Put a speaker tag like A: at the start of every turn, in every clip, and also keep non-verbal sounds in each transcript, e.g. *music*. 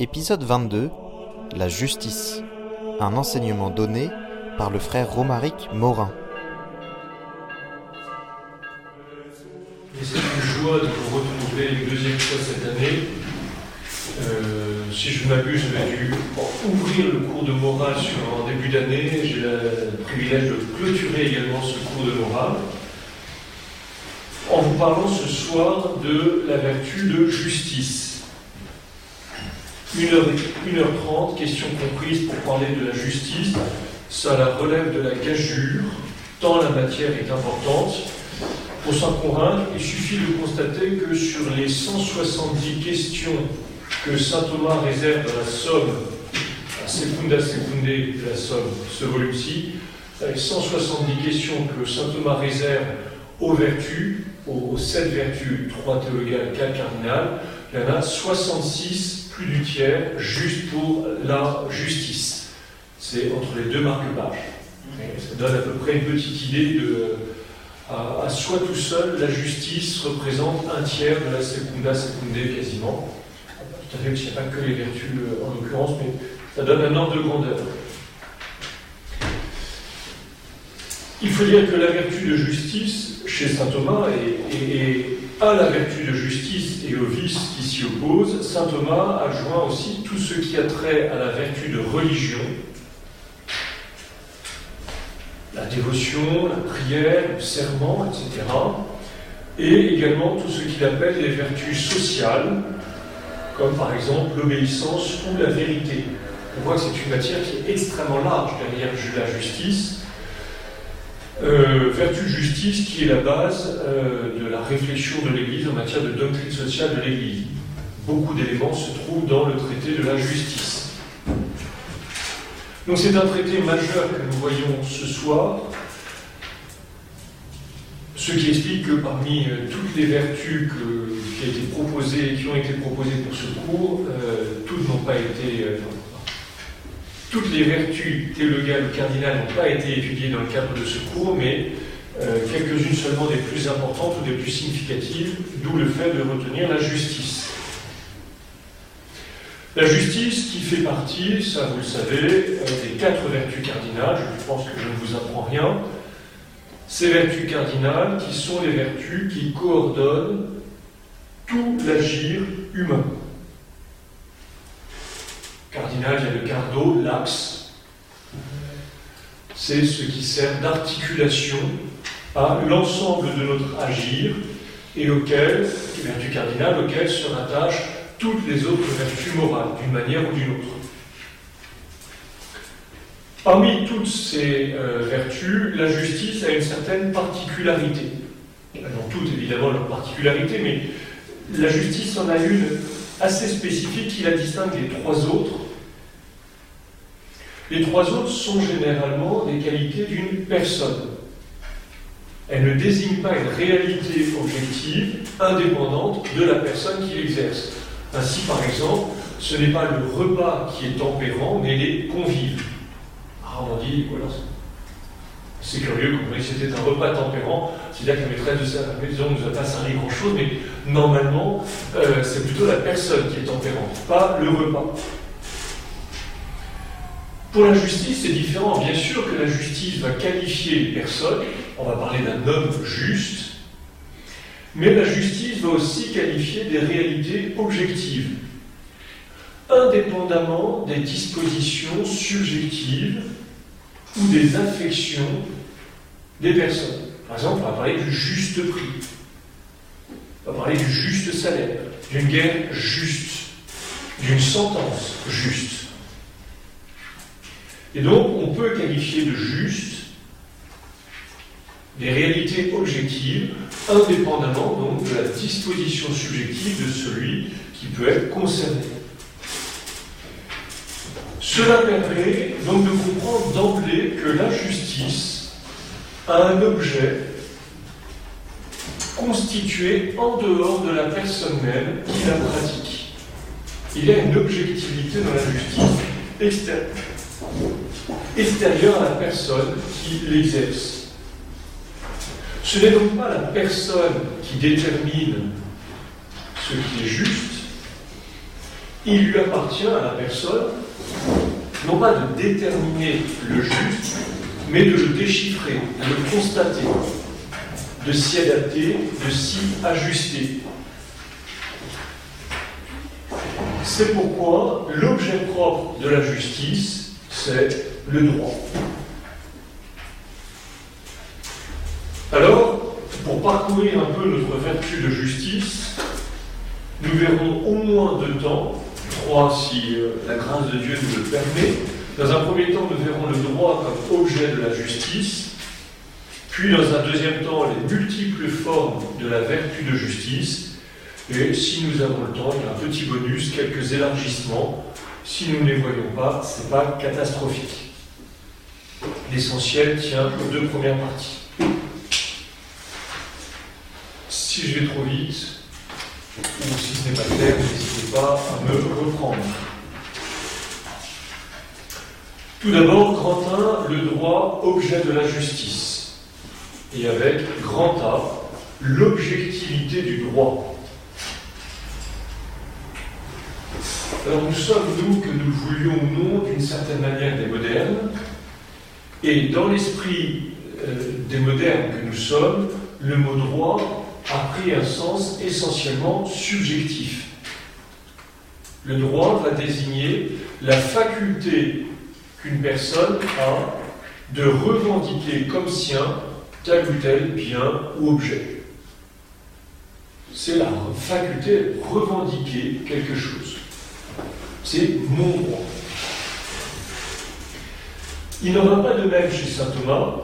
A: Épisode 22 La justice. Un enseignement donné par le frère Romaric Morin.
B: C'est une joie de vous retrouver une deuxième fois cette année. Euh, si je m'abuse, j'ai dû ouvrir le cours de morale sur, en début d'année. J'ai le privilège de clôturer également ce cours de morale en vous parlant ce soir de la vertu de justice. 1h30, question comprise pour parler de la justice. Ça la relève de la gageure, tant la matière est importante. Pour s'en convaincre, il suffit de constater que sur les 170 questions que saint Thomas réserve à la somme, à Secunda Secunde de la somme, ce volume-ci, les 170 questions que saint Thomas réserve aux vertus, aux, sept vertus, trois théologales, quatre cardinales, il y en a 66, plus du tiers, juste pour la justice. C'est entre les deux marque-pages. Ça donne à peu près une petite idée de. À, soi tout seul, la justice représente un tiers de la secunda secundae quasiment. Tout à fait, il n'y a pas que les vertus euh, en l'occurrence, mais ça donne un ordre de grandeur. Il faut dire que la vertu de justice, chez saint Thomas, est, à la vertu de justice et au vice qui s'y oppose, saint Thomas a joint aussi tout ce qui a trait à la vertu de religion, la dévotion, la prière, le serment, etc. Et également tout ce qu'il appelle les vertus sociales, comme par exemple l'obéissance ou la vérité. On voit que c'est une matière qui est extrêmement large derrière la justice, euh, vertu de justice qui est la base euh, de la réflexion de l'Église en matière de doctrine sociale de l'Église? Beaucoup d'éléments se trouvent dans le traité de la justice. Donc c'est un traité majeur que nous voyons ce soir, ce qui explique que parmi euh, toutes les vertus qui, ont été proposées pour ce cours, toutes n'ont pas été, toutes les vertus théologales ou cardinales n'ont pas été étudiées dans le cadre de ce cours, mais euh, quelques-unes seulement des plus importantes ou des plus significatives, d'où le fait de retenir la justice. La justice qui fait partie, ça vous le savez, euh, des quatre vertus cardinales, je pense que je ne vous apprends rien, ces vertus cardinales qui sont les vertus qui coordonnent tout l'agir humain cardinal, il y a le cardo, l'axe. C'est ce qui sert d'articulation à l'ensemble de notre agir et auquel, vertu cardinale, auquel se rattachent toutes les autres vertus morales, d'une manière ou d'une autre. Parmi toutes ces euh, vertus, la justice a une certaine particularité. Dans toutes, évidemment, leur particularité, mais la justice en a une assez spécifique qui la distingue des trois autres les trois autres sont généralement des qualités d'une personne. Elles ne désignent pas une réalité objective indépendante de la personne qui l'exerce. Ainsi, par exemple, ce n'est pas le repas qui est tempérant, mais les convives. Ah, on dit, voilà, c'est curieux, comme si c'était un repas tempérant, c'est-à-dire que la maîtresse de sa maison nous a pas servi grand-chose, mais normalement, euh, c'est plutôt la personne qui est tempérante, pas le repas. Pour la justice, c'est différent. Bien sûr que la justice va qualifier les personnes, on va parler d'un homme juste, mais la justice va aussi qualifier des réalités objectives, indépendamment des dispositions subjectives ou des affections des personnes. Par exemple, on va parler du juste prix, on va parler du juste salaire, d'une guerre juste, d'une sentence juste. Et donc, on peut qualifier de juste des réalités objectives, indépendamment donc de la disposition subjective de celui qui peut être concerné. Cela permet donc de comprendre d'emblée que la justice a un objet constitué en dehors de la personne même qui la pratique. Il y a une objectivité dans la justice externe extérieur à la personne qui l'exerce. Ce n'est donc pas la personne qui détermine ce qui est juste, il lui appartient à la personne, non pas de déterminer le juste, mais de le déchiffrer, de le constater, de s'y adapter, de s'y ajuster. C'est pourquoi l'objet propre de la justice, c'est le droit. Alors, pour parcourir un peu notre vertu de justice, nous verrons au moins deux temps, trois si euh, la grâce de Dieu nous le permet. Dans un premier temps, nous verrons le droit comme objet de la justice, puis dans un deuxième temps, les multiples formes de la vertu de justice, et si nous avons le temps, il y a un petit bonus, quelques élargissements. Si nous ne les voyons pas, ce n'est pas catastrophique. L'essentiel tient aux deux premières parties. Si je vais trop vite, ou si ce n'est pas clair, n'hésitez pas à me reprendre. Tout d'abord, grand 1, le droit objet de la justice. Et avec grand A, l'objectivité du droit. Alors nous sommes, nous, que nous voulions ou non, d'une certaine manière des modernes, et dans l'esprit euh, des modernes que nous sommes, le mot droit a pris un sens essentiellement subjectif. Le droit va désigner la faculté qu'une personne a de revendiquer comme sien tel ou tel bien ou objet. C'est la faculté de revendiquer quelque chose. C'est mon droit. Il n'en va pas de même chez saint Thomas,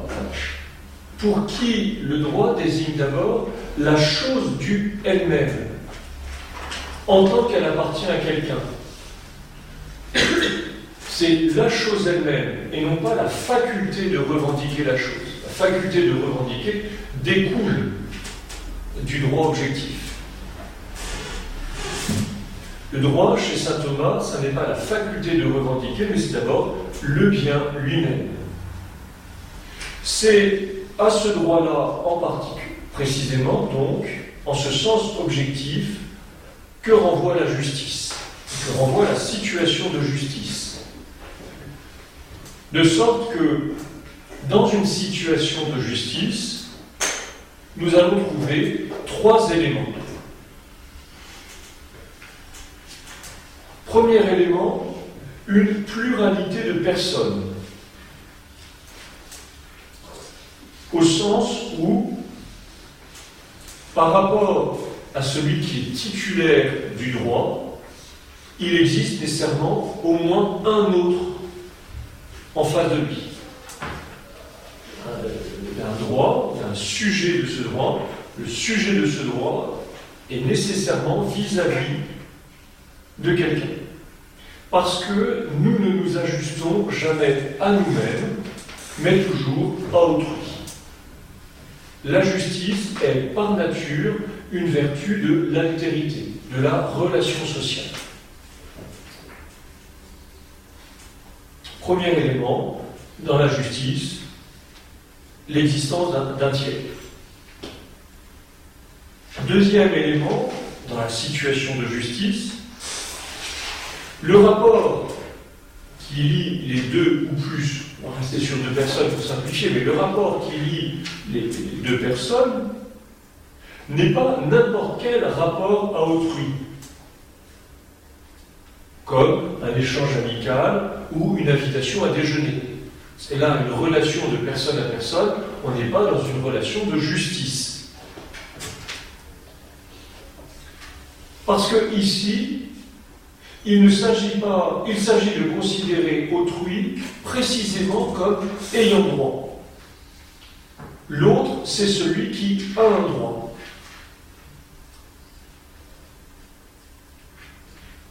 B: pour qui le droit désigne d'abord la chose due elle-même, en tant qu'elle appartient à quelqu'un. C'est la chose elle-même, et non pas la faculté de revendiquer la chose. La faculté de revendiquer découle du droit objectif. Le droit chez saint Thomas, ce n'est pas la faculté de revendiquer, mais c'est d'abord le bien lui-même. C'est à ce droit-là en particulier, précisément donc, en ce sens objectif, que renvoie la justice, que renvoie la situation de justice. De sorte que, dans une situation de justice, nous allons trouver trois éléments. Premier élément, une pluralité de personnes. Au sens où, par rapport à celui qui est titulaire du droit, il existe nécessairement au moins un autre en face de lui. Un droit, un sujet de ce droit. Le sujet de ce droit est nécessairement vis-à-vis de quelqu'un. Parce que nous ne nous ajustons jamais à nous-mêmes, mais toujours à autrui. La justice est par nature une vertu de l'altérité, de la relation sociale. Premier élément, dans la justice, l'existence d'un tiers. Deuxième élément, dans la situation de justice, le rapport qui lie les deux ou plus, on va rester sur deux personnes pour simplifier, mais le rapport qui lie les deux personnes n'est pas n'importe quel rapport à autrui, comme un échange amical ou une invitation à déjeuner. C'est là une relation de personne à personne, on n'est pas dans une relation de justice. Parce que ici, il ne s'agit pas, il s'agit de considérer autrui précisément comme ayant droit. L'autre, c'est celui qui a un droit.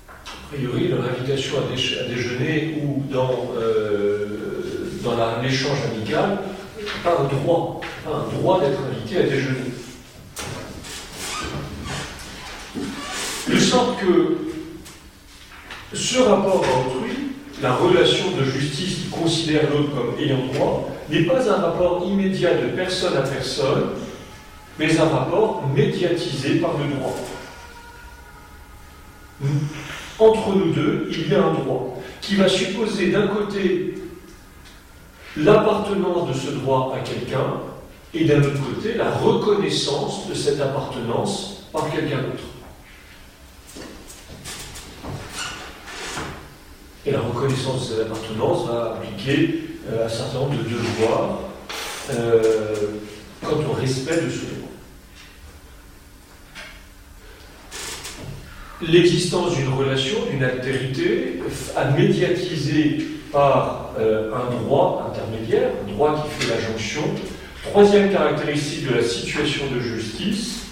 B: A priori, dans l'invitation à, déjeuner ou dans, euh, dans l'échange amical, pas un droit, un droit d'être invité à déjeuner. De sorte que ce rapport à autrui, la relation de justice qui considère l'autre comme ayant droit, n'est pas un rapport immédiat de personne à personne, mais un rapport médiatisé par le droit. entre nous deux, il y a un droit qui va supposer d'un côté l'appartenance de ce droit à quelqu'un et d'un autre côté la reconnaissance de cette appartenance par quelqu'un d'autre. La reconnaissance de cette appartenance va impliquer euh, un certain nombre de devoirs euh, quant au respect de ce droit. L'existence d'une relation, d'une altérité, à médiatiser par euh, un droit intermédiaire, un droit qui fait la jonction. Troisième caractéristique de la situation de justice,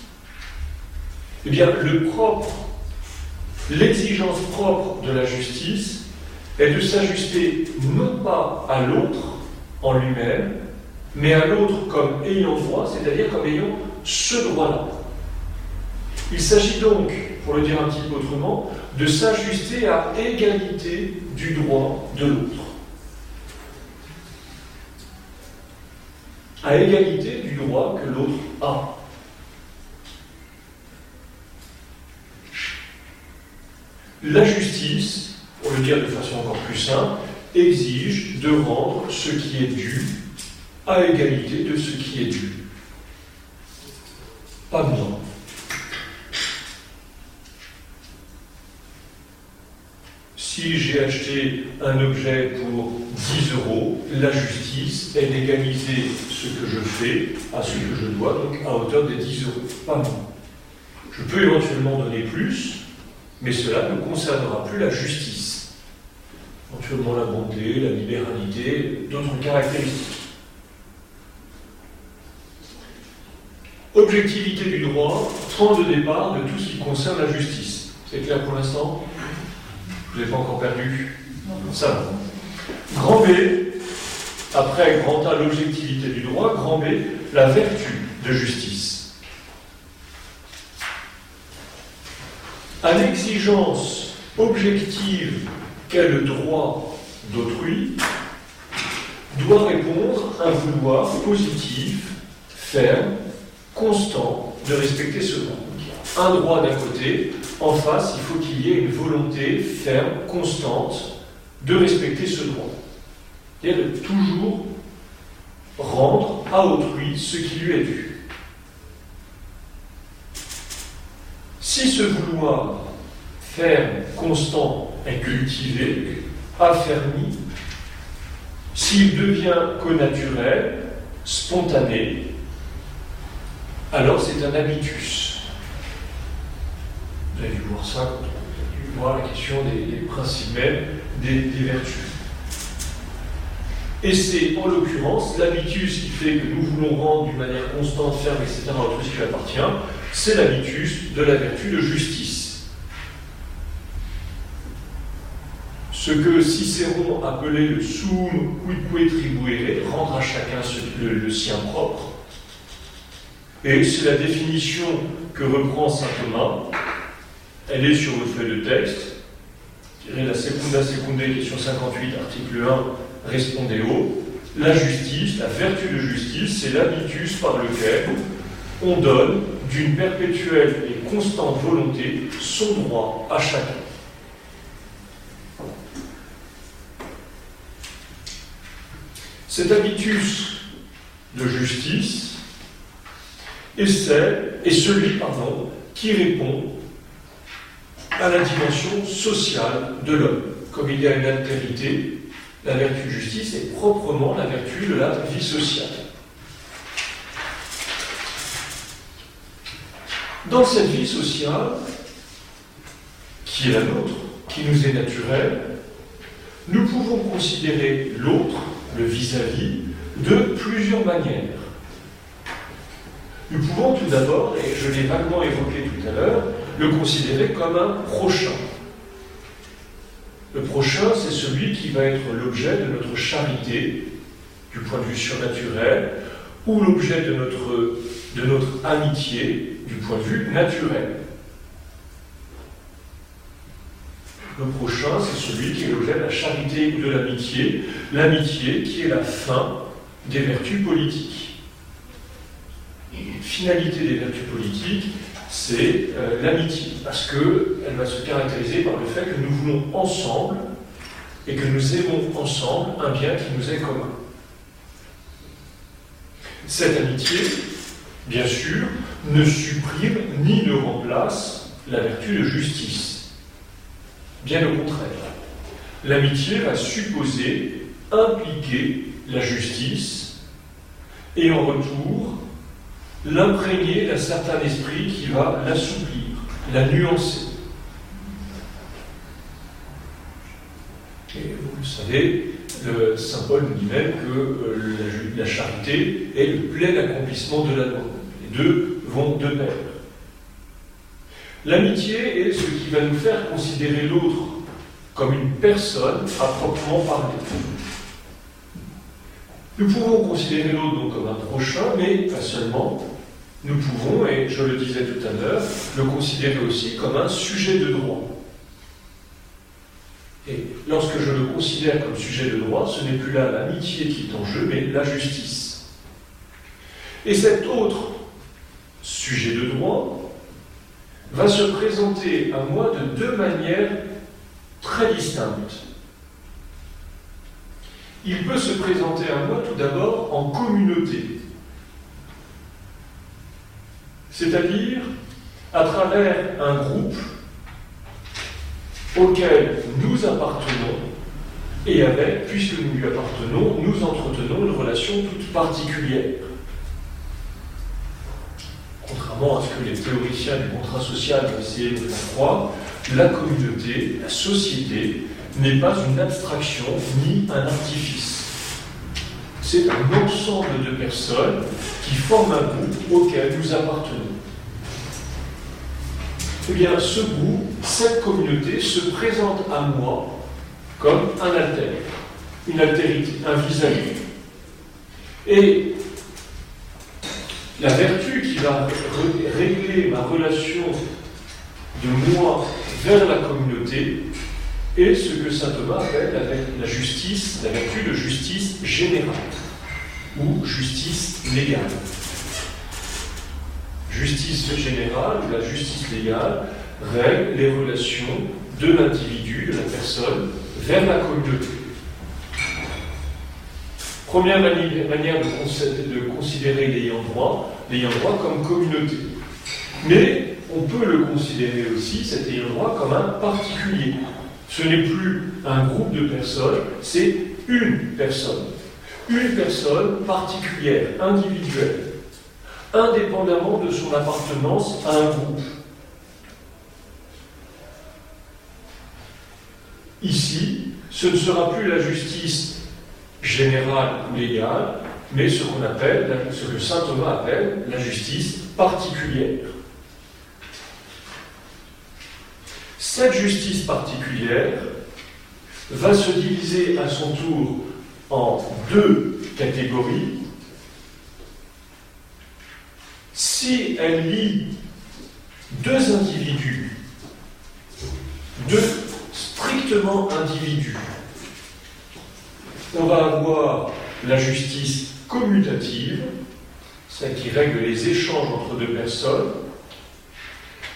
B: eh bien, le propre, l'exigence propre de la justice est de s'ajuster non pas à l'autre en lui-même, mais à l'autre comme ayant droit, c'est-à-dire comme ayant ce droit-là. Il s'agit donc, pour le dire un petit peu autrement, de s'ajuster à égalité du droit de l'autre. À égalité du droit que l'autre a. La justice, pour le dire de façon encore plus simple, exige de rendre ce qui est dû à égalité de ce qui est dû. Pas moins. Si j'ai acheté un objet pour 10 euros, la justice est d'égaliser ce que je fais à ce que je dois, donc à hauteur des 10 euros, pas moins. Je peux éventuellement donner plus, mais cela ne concernera plus la justice. Éventuellement la bonté, la libéralité, d'autres caractéristiques. Objectivité du droit, point de départ de tout ce qui concerne la justice. C'est clair pour l'instant? Vous n'avez pas encore perdu? Ça va. Grand B, après grand A, l'objectivité du droit, grand B, la vertu de justice. À l'exigence objective qu'est le droit d'autrui, doit répondre un vouloir positif, ferme, constant de respecter ce droit. Un droit d'un côté, en face, il faut qu'il y ait une volonté ferme, constante de respecter ce droit. C'est-à-dire de toujours rendre à autrui ce qui lui est dû. Si ce vouloir ferme, constant est cultivé, affermi, s'il devient connaturel, spontané, alors c'est un habitus. Vous avez voir ça quand on a dû voir la question des, principes mêmes des, des vertus. Et c'est en l'occurrence l'habitus qui fait que nous voulons rendre d'une manière constante, ferme, etc., tout ce qui appartient, c'est l'habitus de la vertu de justice. Ce que Cicéron appelait le sum quidque tribuere, rendre à chacun le, sien propre, et c'est la définition que reprend saint Thomas. Elle est sur votre feuille de texte. La secunda secunde, question 58, article 1, respondeo. La justice, la vertu de justice, c'est l'habitus par lequel on donne d'une perpétuelle et constante volonté son droit à chacun. Cet habitus de justice est, celui pardon, qui répond à la dimension sociale de l'homme. Comme il y a une altérité, la vertu de justice est proprement la vertu de la vie sociale. Dans cette vie sociale, qui est la nôtre, qui nous est naturelle, nous pouvons considérer l'autre, le vis-à-vis, de plusieurs manières. Nous pouvons tout d'abord, et je l'ai vaguement évoqué tout à l'heure, le considérer comme un prochain. Le prochain, c'est celui qui va être l'objet de notre charité, du point de vue surnaturel, ou l'objet de notre, de notre amitié, du point de vue naturel. Le prochain, c'est celui qui est l'objet de la charité ou de l'amitié, l'amitié qui est la fin des vertus politiques. Et finalité des vertus politiques, c'est euh, l'amitié, parce qu'elle va se caractériser par le fait que nous voulons ensemble et que nous aimons ensemble un bien qui nous est commun. Cette amitié, bien sûr, ne supprime ni ne remplace la vertu de justice. Bien au contraire. L'amitié va supposer impliquer la justice et en retour l'imprégner d'un certain esprit qui va l'assouplir, la nuancer. Et vous le savez, le Saint Paul nous dit même que euh, la, charité est le plein accomplissement de la loi. Les deux vont de pair. L'amitié est ce qui va nous faire considérer l'autre comme une personne à proprement parler. Nous pouvons considérer l'autre comme un prochain, mais pas seulement. Nous pouvons, et je le disais tout à l'heure, le considérer aussi comme un sujet de droit. Et lorsque je le considère comme sujet de droit, ce n'est plus là l'amitié qui est en jeu, mais la justice. Et cet autre sujet de droit va se présenter à moi de deux manières très distinctes. Il peut se présenter à moi tout d'abord en communauté, c'est-à-dire à travers un groupe auquel nous appartenons et avec, puisque nous lui appartenons, nous entretenons une relation toute particulière. Contrairement à ce que les théoriciens du contrat social ont essayé de faire croire, la communauté, la société, n'est pas une abstraction ni un artifice. C'est un ensemble de personnes qui forment un groupe auquel nous appartenons. Eh bien, ce groupe, cette communauté se présente à moi comme un alter, une altérité, un vis-à-vis. Et la vertu qui va régler ma relation de moi vers la communauté est ce que saint Thomas appelle la, justice, la vertu de justice générale ou justice légale. Justice générale ou la justice légale règle les relations de l'individu, de la personne, vers la communauté. Première manière de, considérer l'ayant droit, l'ayant droit comme communauté. Mais on peut le considérer aussi, cet ayant droit, comme un particulier. Ce n'est plus un groupe de personnes, c'est une personne. Une personne particulière, individuelle, indépendamment de son appartenance à un groupe. Ici, ce ne sera plus la justice générale ou légale, mais ce qu'on appelle, ce que saint Thomas appelle la justice particulière. Cette justice particulière va se diviser à son tour en deux catégories. Si elle lie deux individus, deux strictement individus, on va avoir la justice commutative, celle qui règle les échanges entre deux personnes.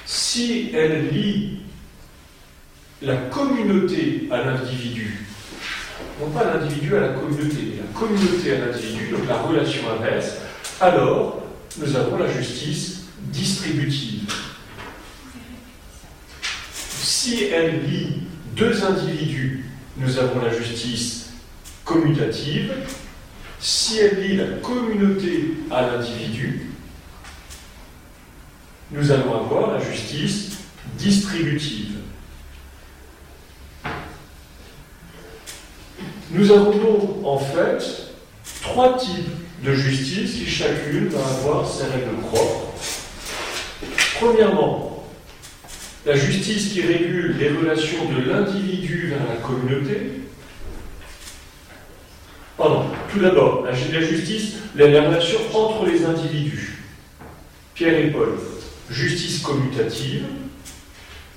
B: Si elle lie la communauté à l'individu, non pas l'individu à la communauté, mais la communauté à l'individu, donc la relation inverse, alors nous avons la justice distributive. Si elle lie deux individus, nous avons la justice commutative. Si elle lie la communauté à l'individu, nous allons avoir la justice distributive. Nous avons donc en fait trois types de justice qui chacune va avoir ses règles propres. Premièrement, la justice qui régule les relations de l'individu vers la communauté. Pardon, tout d'abord, la justice, les relations entre les individus. Pierre et Paul, justice commutative.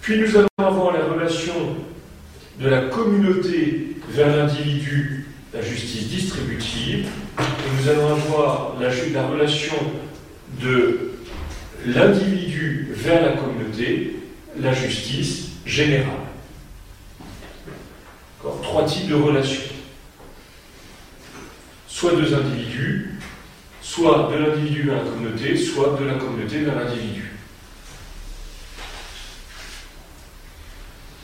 B: Puis nous allons avoir la relation de la communauté vers l'individu, la justice distributive, et nous allons avoir la, la relation de l'individu vers la communauté la justice générale. Trois types de relations. Soit deux individus, soit de l'individu vers la communauté, soit de la communauté vers l'individu.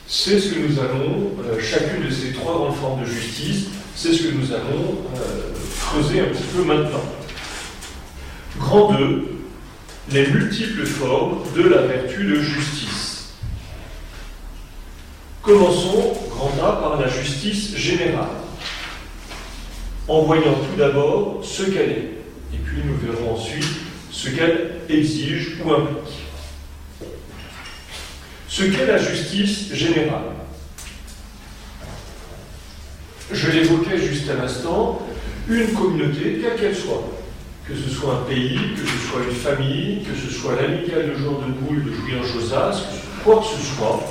B: C'est ce que nous allons, euh, chacune de ces trois grandes formes de justice, c'est ce que nous allons euh, creuser un petit peu maintenant. Grand 2, les multiples formes de la vertu de justice. Commençons, grand A, par la justice générale, en voyant tout d'abord ce qu'elle est, et puis nous verrons ensuite ce qu'elle exige ou implique. Ce qu'est la justice générale. Je l'évoquais juste à l'instant, une communauté, quelle qu'elle soit, que ce soit un pays, que ce soit une famille, que ce soit l'amicale de Jean de Boule de Julien Josas, quoi que ce soit,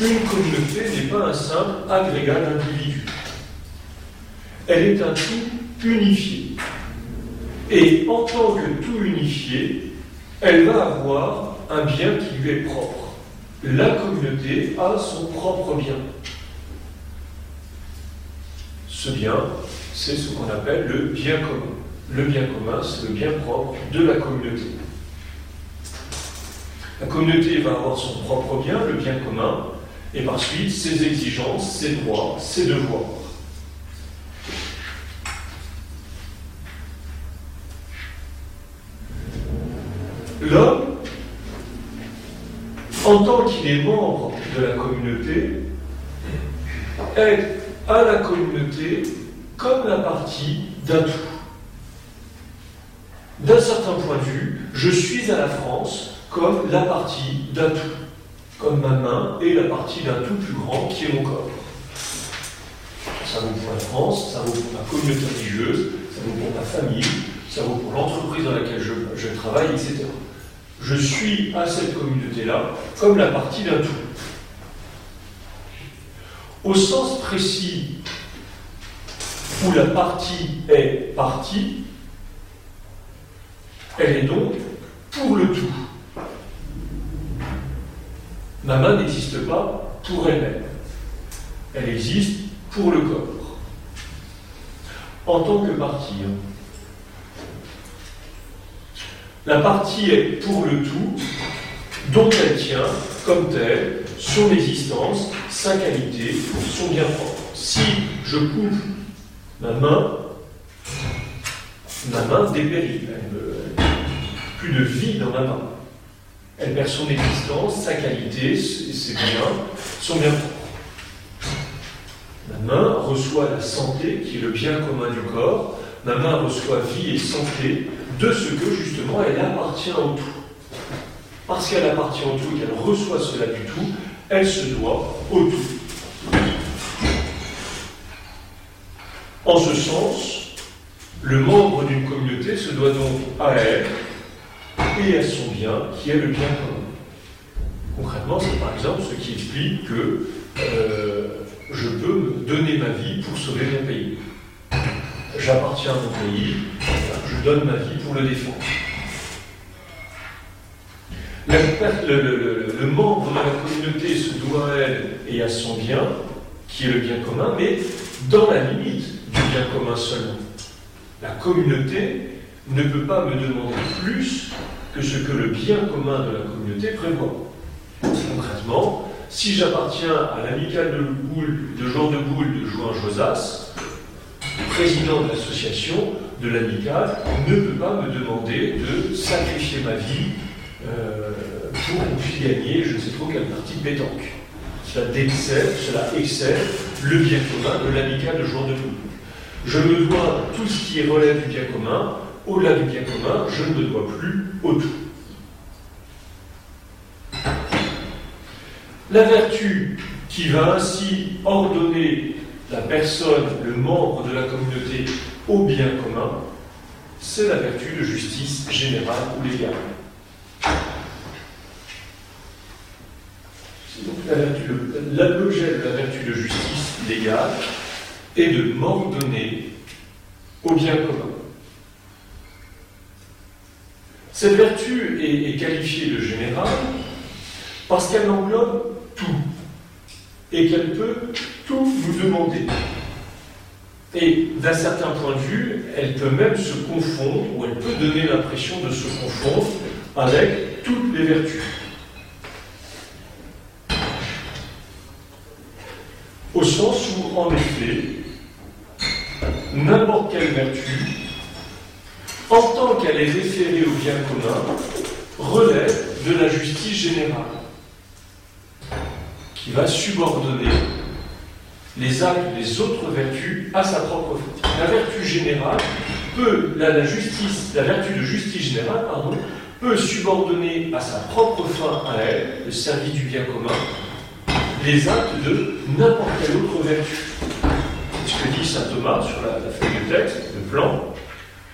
B: une communauté n'est pas un simple agrégat d'individus. Elle est un tout unifié. Et en tant que tout unifié, elle va avoir un bien qui lui est propre. La communauté a son propre bien. Ce bien, c'est ce qu'on appelle le bien commun. Le bien commun, c'est le bien propre de la communauté. La communauté va avoir son propre bien, le bien commun, et par suite ses exigences, ses droits, ses devoirs. L'homme, en tant qu'il est membre de la communauté, est à la communauté comme la partie d'un tout. D'un certain point de vue, je suis à la France comme la partie d'un tout, comme ma main est la partie d'un tout plus grand qui est mon corps. Ça vaut pour la France, ça vaut pour ma communauté religieuse, ça vaut pour ma famille, ça vaut pour l'entreprise dans laquelle je, je travaille, etc. Je suis à cette communauté-là comme la partie d'un tout. Au sens précis où la partie est partie, elle est donc pour le tout. Ma main n'existe pas pour elle-même. Elle existe pour le corps. En tant que partie, la partie est pour le tout, dont elle tient, comme telle, son existence, sa qualité, son bien propre. Si je coupe ma main, ma main dépérit, plus de vie dans ma main. Elle perd son existence, sa qualité, ses biens, son bien propre. Ma main reçoit la santé, qui est le bien commun du corps. Ma main reçoit vie et santé de ce que justement elle appartient au tout. Parce qu'elle appartient au tout et qu'elle reçoit cela du tout, elle se doit au tout. En ce sens, le membre d'une communauté se doit donc à elle et à son bien, qui est le bien commun. Concrètement, c'est par exemple ce qui explique que euh, je peux donner ma vie pour sauver mon pays. J'appartiens à mon pays, je donne ma vie pour le défendre. le, membre de la communauté se doit à elle et à son bien, qui est le bien commun, mais dans la limite du bien commun seulement. La communauté ne peut pas me demander plus que ce que le bien commun de la communauté prévoit. Concrètement, si j'appartiens à l'amicale de, de Jean de Boule de Jouin Josas, président de l'association de l'amicale ne peut pas me demander de sacrifier ma vie euh, pour qu'on puisse gagner je ne sais trop quelle partie de pétanque. Cela décède, cela excède le bien commun de l'amicale de Jouan de Boule. Je me dois tout ce qui relève du bien commun au-delà du bien commun, je ne me dois plus au tout. La vertu qui va ainsi ordonner la personne, le membre de la communauté au bien commun, c'est la vertu de justice générale ou légale. L'objet de la vertu de justice légale est de m'ordonner au bien commun. Cette vertu est, qualifiée de générale parce qu'elle englobe tout et qu'elle peut tout nous demander. Et d'un certain point de vue, elle peut même se confondre, ou elle peut donner l'impression de se confondre avec toutes les vertus. Au sens où, en effet, n'importe quelle vertu, en tant qu'elle est référée au bien commun, relève de la justice générale, qui va subordonner les actes des autres vertus à sa propre faute. La vertu générale peut, la, justice, la vertu de justice générale, pardon, peut subordonner à sa propre fin à elle, le service du bien commun, les actes de n'importe quelle autre vertu. Ce que dit saint Thomas sur la, feuille de texte, le plan,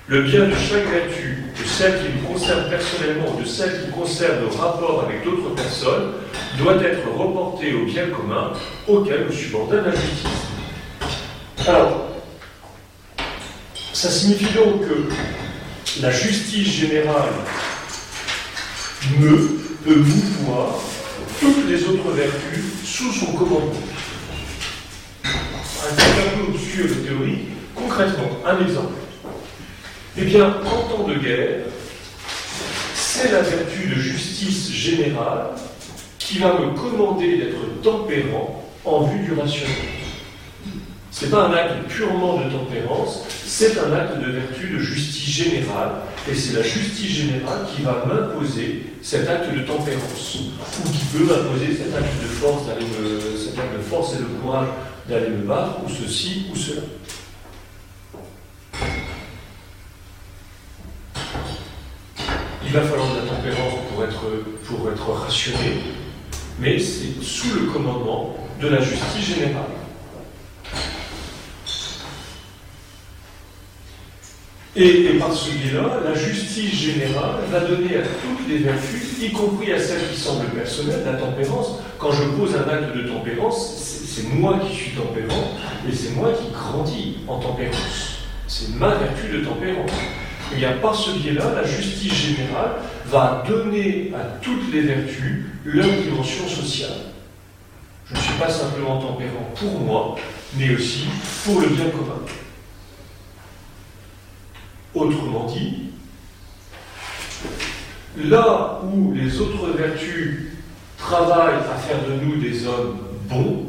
B: le bien de chaque vertu, de celle qui nous concerne personnellement ou de celle qui concerne nos rapports avec d'autres personnes, doit être reporté au bien commun auquel nous subordonne la justice. Alors, ça signifie donc que la justice générale me peut mouvoir toutes les autres vertus sous son commandement. Un peu obscur de théorie, concrètement, un exemple. Eh bien, en temps de guerre, c'est la vertu de justice générale qui va me commander d'être tempérant en vue du rationnel. Ce n'est pas un acte purement de tempérance, c'est un acte de vertu de justice générale, et c'est la justice générale qui va m'imposer cet acte de tempérance, ou qui peut m'imposer cet acte de force, d'aller cet acte et de courage d'aller me battre, ou ceci ou cela. Il va falloir de la tempérance pour être, pour être rationné, mais c'est sous le commandement de la justice générale. Et, par ce biais-là, la justice générale va donner à toutes les vertus, y compris à celles qui semblent personnelles, la tempérance. Quand je pose un acte de tempérance, c'est moi qui suis tempérant, et c'est moi qui grandis en tempérance. C'est ma vertu de tempérance. Et bien par ce biais-là, la justice générale va donner à toutes les vertus leur dimension sociale. Je ne suis pas simplement tempérant pour moi, mais aussi pour le bien commun. Autrement dit, là où les autres vertus travaillent à faire de nous des hommes bons,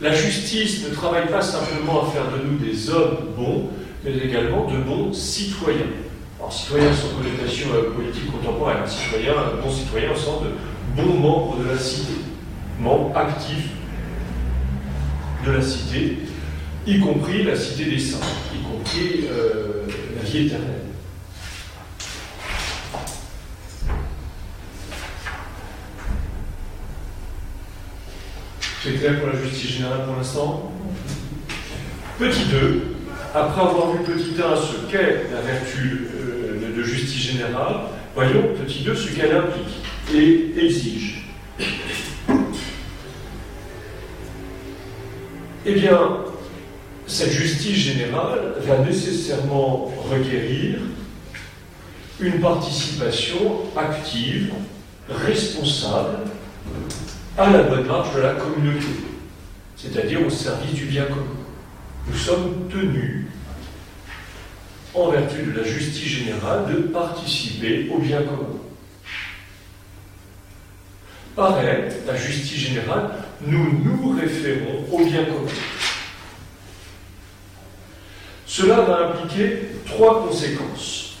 B: la justice ne travaille pas simplement à faire de nous des hommes bons, mais également de bons citoyens. Alors, citoyen sans connotation euh, politique contemporaine, un citoyen, un bon citoyen au sens de bons membres de la cité, membres actifs de la cité, y compris la cité des saints, y compris euh, la vie éternelle. C'est clair pour la justice générale pour l'instant? Petit 2, après avoir vu petit 1 ce qu'est la vertu euh, de justice générale, voyons petit 2 ce qu'elle implique et exige. Eh bien, cette justice générale va nécessairement requérir une participation active, responsable, à la bonne marche de la communauté, c'est-à-dire au service du bien commun. Nous sommes tenus, en vertu de la justice générale, de participer au bien commun. Pareil, la justice générale, nous nous référons au bien commun. Cela va impliquer trois conséquences.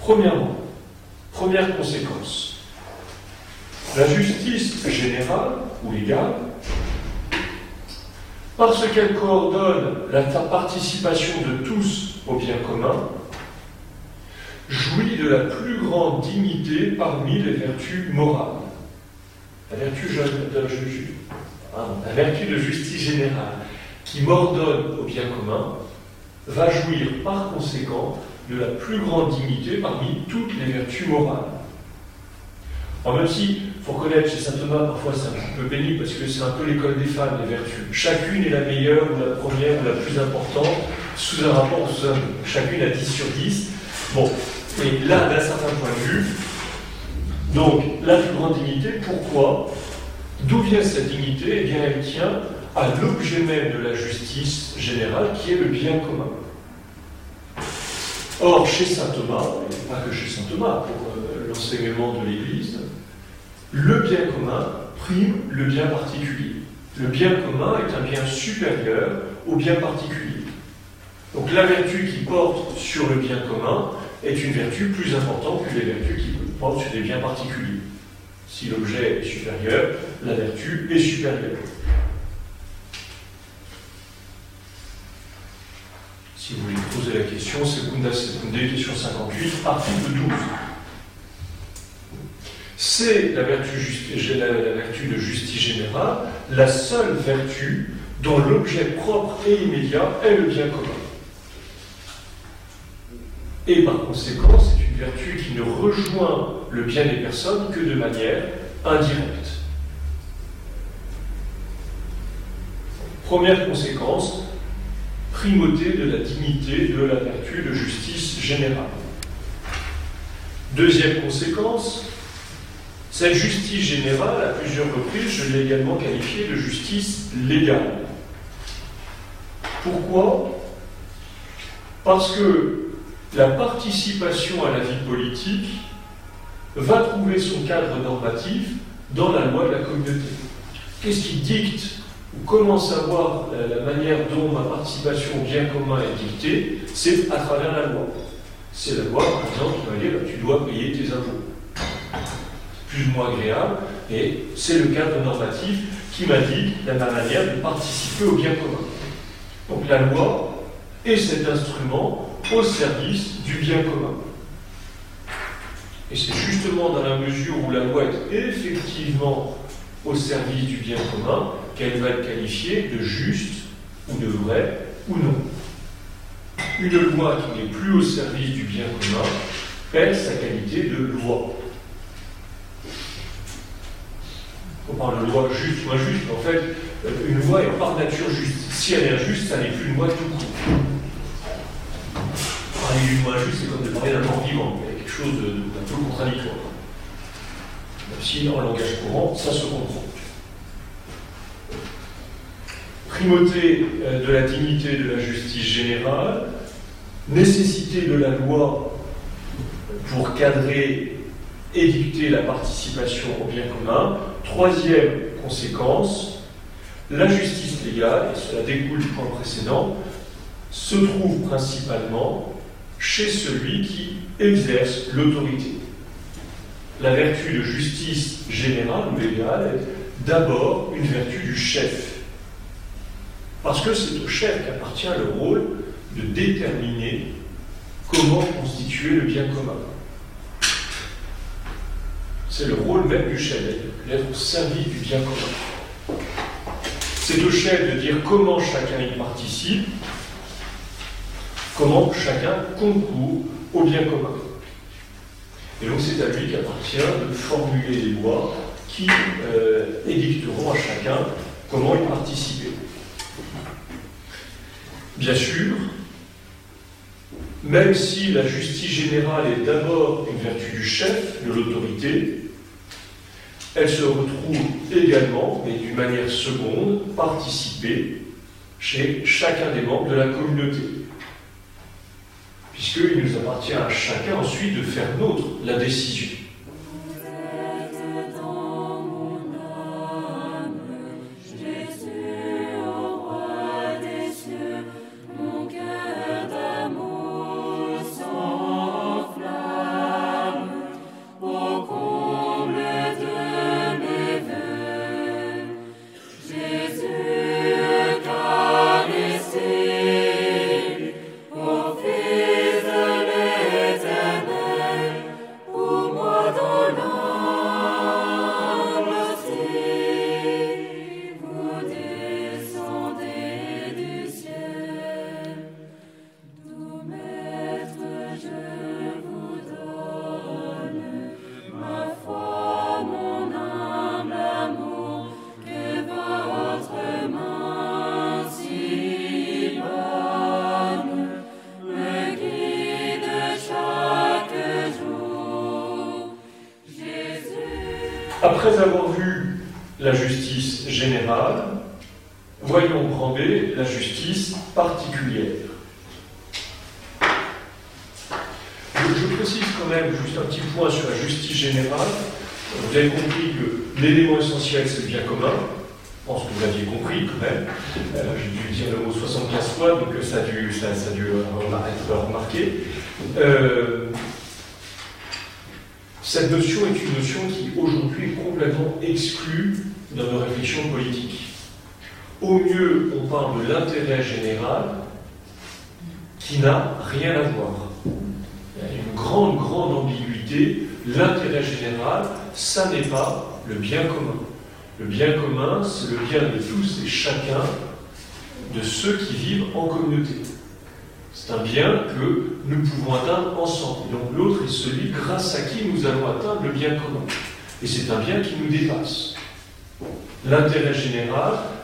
B: Premièrement, première conséquence, la justice générale ou légale, parce qu'elle coordonne la participation de tous au bien commun, jouit de la plus grande dignité parmi les vertus morales. La vertu de juge la vertu de justice générale, qui m'ordonne au bien commun, va jouir par conséquent de la plus grande dignité parmi toutes les vertus morales. En même si, il faut reconnaître, chez saint Thomas, parfois c'est un peu pénible parce que c'est un peu l'école des femmes, les vertus. Chacune est la meilleure ou la première ou la plus importante sous un rapport, sous un, chacune à 10 sur 10. Bon, et là, d'un certain point de vue, donc la plus grande dignité, pourquoi? D'où vient cette dignité? Eh bien, elle tient à l'objet même de la justice générale, qui est le bien commun. Or, chez saint Thomas, et pas que chez saint Thomas, pour euh, l'enseignement de l'Église, le bien commun prime le bien particulier. Le bien commun est un bien supérieur au bien particulier. Donc la vertu qui porte sur le bien commun est une vertu plus importante que les vertus qui portent sur des biens particuliers. Si l'objet est supérieur, la vertu est supérieure. Si vous voulez poser la question, c'est Kunda question 58, article 12. C'est la vertu, de justice générale, la seule vertu dont l'objet propre et immédiat est le bien commun. Et par conséquent, c'est une vertu qui ne rejoint le bien des personnes que de manière indirecte. Première conséquence, primauté de la dignité de la vertu de justice générale. Deuxième conséquence, cette justice générale, à plusieurs reprises, je l'ai également qualifiée de justice légale. Pourquoi? Parce que la participation à la vie politique va trouver son cadre normatif dans la loi de la communauté. Qu'est-ce qui dicte ou comment savoir la, manière dont ma participation au bien commun est dictée? C'est à travers la loi. C'est la loi, par exemple, qui va dire bah, tu dois payer tes impôts. Plus ou moins agréable, et c'est le cadre normatif qui m'indique la manière de participer au bien commun. Donc la loi est cet instrument au service du bien commun. Et c'est justement dans la mesure où la loi est effectivement au service du bien commun qu'elle va être qualifiée de juste ou de vrai ou non. Une loi qui n'est plus au service du bien commun perd sa qualité de loi. On parle de loi juste ou injuste, mais en fait, une loi est par nature juste. Si elle est injuste, ça n'est plus une loi tout court. Parler d'une loi injuste, c'est comme de parler d'un mort vivant. Il y a quelque chose d'un peu contradictoire. Même si, en langage courant, ça se comprend. Primauté euh, de la dignité de la justice générale, nécessité de la loi pour cadrer, édicter la participation au bien commun. Troisième conséquence, la justice légale, et cela découle du point précédent, se trouve principalement chez celui qui exerce l'autorité. La vertu de justice générale ou légale est d'abord une vertu du chef. Parce que c'est au chef qu'appartient le rôle de déterminer comment constituer le bien commun. C'est le rôle même du chef, d'être au service du bien commun. C'est au chef de dire comment chacun y participe, comment chacun concourt au bien commun. Et donc c'est à lui qu'appartient de formuler les lois qui euh, édicteront à chacun comment y participer. Bien sûr, même si la justice générale est d'abord une vertu du chef, de l'autorité, elle se retrouve également, mais d'une manière seconde, participée chez chacun des membres de la communauté. Puisqu'il nous appartient à chacun ensuite de faire nôtre la décision.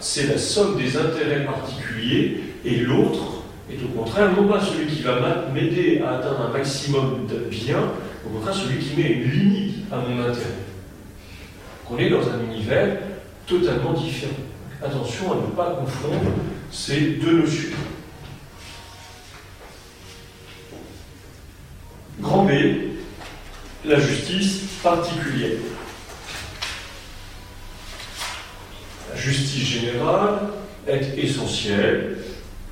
B: C'est la somme des intérêts particuliers, et l'autre est au contraire non pas celui qui va m'aider à atteindre un maximum de biens, au contraire celui qui met une limite à mon intérêt. On est dans un univers totalement différent. Attention à ne pas confondre ces deux notions. Grand B, la justice particulière. La justice générale est essentielle,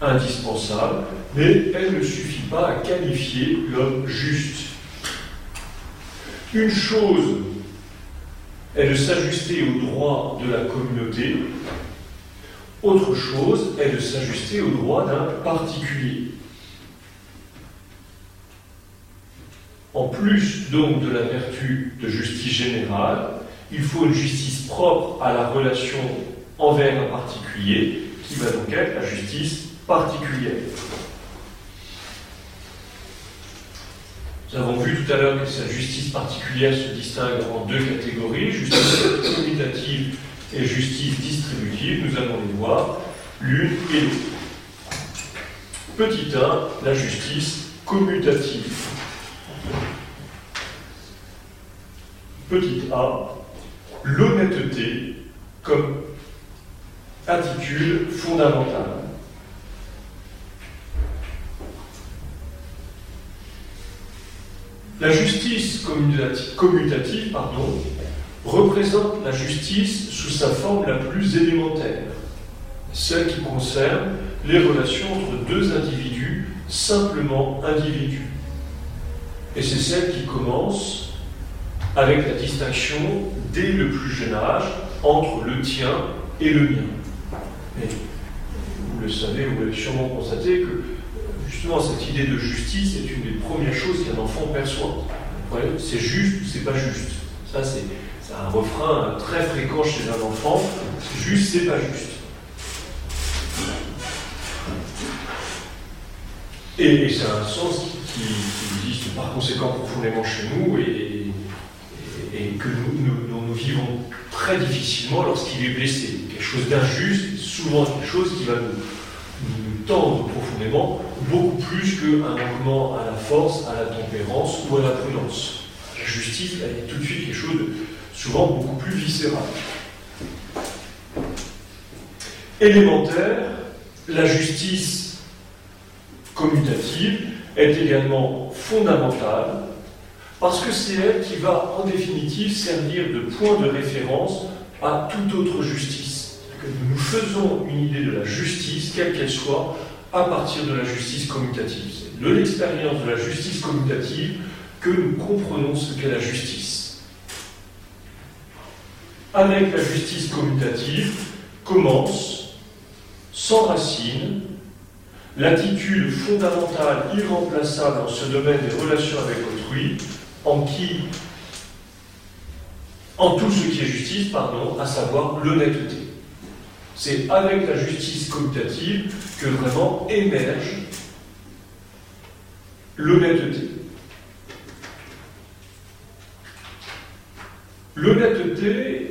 B: indispensable, mais elle ne suffit pas à qualifier l'homme juste. Une chose est de s'ajuster aux droits de la communauté, autre chose est de s'ajuster aux droits d'un particulier. En plus donc de la vertu de justice générale, il faut une justice propre à la relation envers un particulier, qui va donc être la justice particulière. Nous avons vu tout à l'heure que cette justice particulière se distingue en deux catégories, justice commutative et justice distributive. Nous allons les voir l'une et l'autre. Petit 1, la justice commutative. Petit a, l'honnêteté comme attitude fondamentale. La justice commutative, pardon, représente la justice sous sa forme la plus élémentaire, celle qui concerne les relations entre deux individus, simplement individus. Et c'est celle qui commence avec la distinction dès le plus jeune âge entre le tien et le mien. Vous le savez, vous l'avez sûrement constaté que justement cette idée de justice est une des premières choses qu'un enfant perçoit. C'est juste ou c'est pas juste? Ça, c'est un refrain très fréquent chez un enfant. Juste, c'est pas juste. Et, c'est un sens qui, qui, existe par conséquent profondément chez nous et, et que nous, vivons très difficilement lorsqu'il est blessé. Quelque chose d'injuste, souvent quelque chose qui va nous, tendre profondément, beaucoup plus qu'un manquement à la force, à la tempérance ou à la prudence. La justice, elle est tout de suite quelque chose de souvent beaucoup plus viscéral. Élémentaire, la justice commutative est également fondamentale parce que c'est elle qui va en définitive servir de point de référence à toute autre justice. Que nous faisons une idée de la justice, quelle qu'elle soit, à partir de la justice commutative. C'est de l'expérience de la justice commutative que nous comprenons ce qu'est la justice. Avec la justice commutative commence, sans racine, l'attitude fondamentale, irremplaçable dans ce domaine des relations avec autrui, en qui, en tout ce qui est justice, pardon, à savoir l'honnêteté. C'est avec la justice commutative que vraiment émerge l'honnêteté. L'honnêteté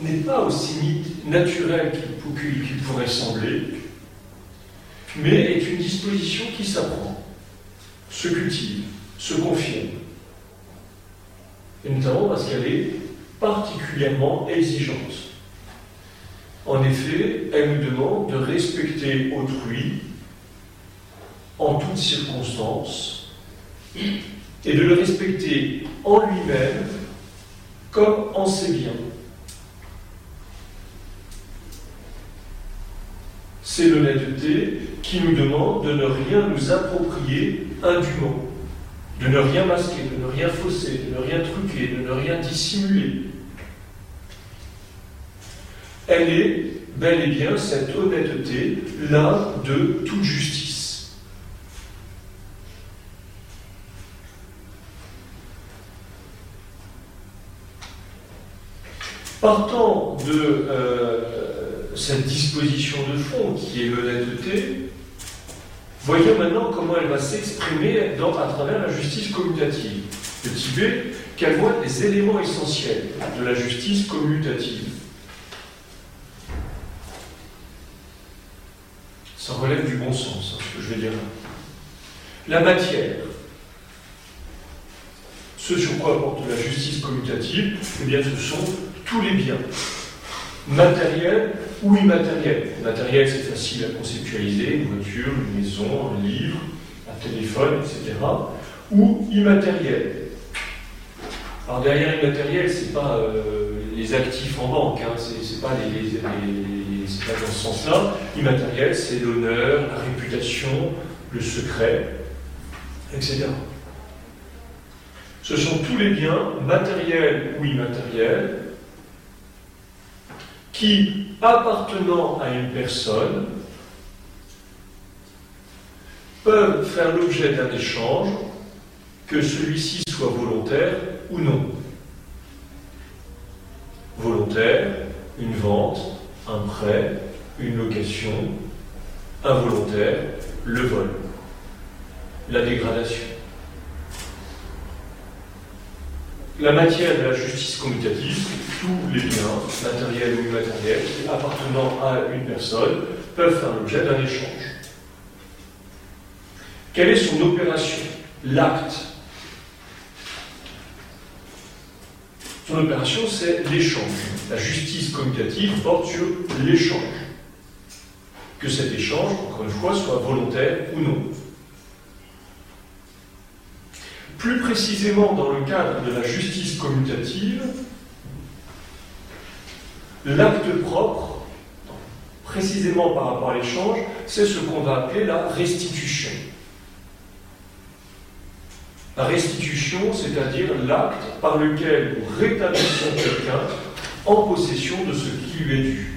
B: n'est pas aussi naturelle qu'il pourrait sembler, mais est une disposition qui s'apprend, se cultive se confirme. Et notamment parce qu'elle est particulièrement exigeante. En effet, elle nous demande de respecter autrui en toutes circonstances et de le respecter en lui-même comme en ses biens. C'est l'honnêteté qui nous demande de ne rien nous approprier indûment, de ne rien masquer, de ne rien fausser, de ne rien truquer, de ne rien dissimuler. Elle est bel et bien cette honnêteté là de toute justice. Partant de euh, cette disposition de fond qui est l'honnêteté, voyons maintenant comment elle va s'exprimer à travers la justice commutative. Petit b, quels vont être les éléments essentiels de la justice commutative Ça relève du bon sens, hein, ce que je vais dire La matière. Ce sur quoi porte la justice commutative, eh bien, ce sont tous les biens, matériels ou immatériels. Matériel, c'est facile à conceptualiser, une voiture, une maison, un livre, un téléphone, etc. Ou immatériel. Alors derrière immatériel, ce n'est pas euh, les actifs en banque, hein, ce n'est pas les c'est pas dans ce sens-là. Immatériel, c'est l'honneur, la réputation, le secret, etc. Ce sont tous les biens, matériels ou immatériels, qui, appartenant à une personne, peuvent faire l'objet d'un échange, que celui-ci soit volontaire ou non. Volontaire, une vente, un prêt, une location, involontaire, le vol, la dégradation. La matière de la justice commutative, tous les biens, matériels ou immatériels, appartenant à une personne, peuvent faire l'objet d'un échange. Quelle est son opération? L'acte. Son opération, c'est l'échange. La justice commutative porte sur l'échange. Que cet échange, encore une fois, soit volontaire ou non. Plus précisément, dans le cadre de la justice commutative, l'acte propre, précisément par rapport à l'échange, c'est ce qu'on va appeler la restitution. La restitution, c'est-à-dire l'acte par lequel nous rétablissons quelqu'un en possession de ce qui lui est dû.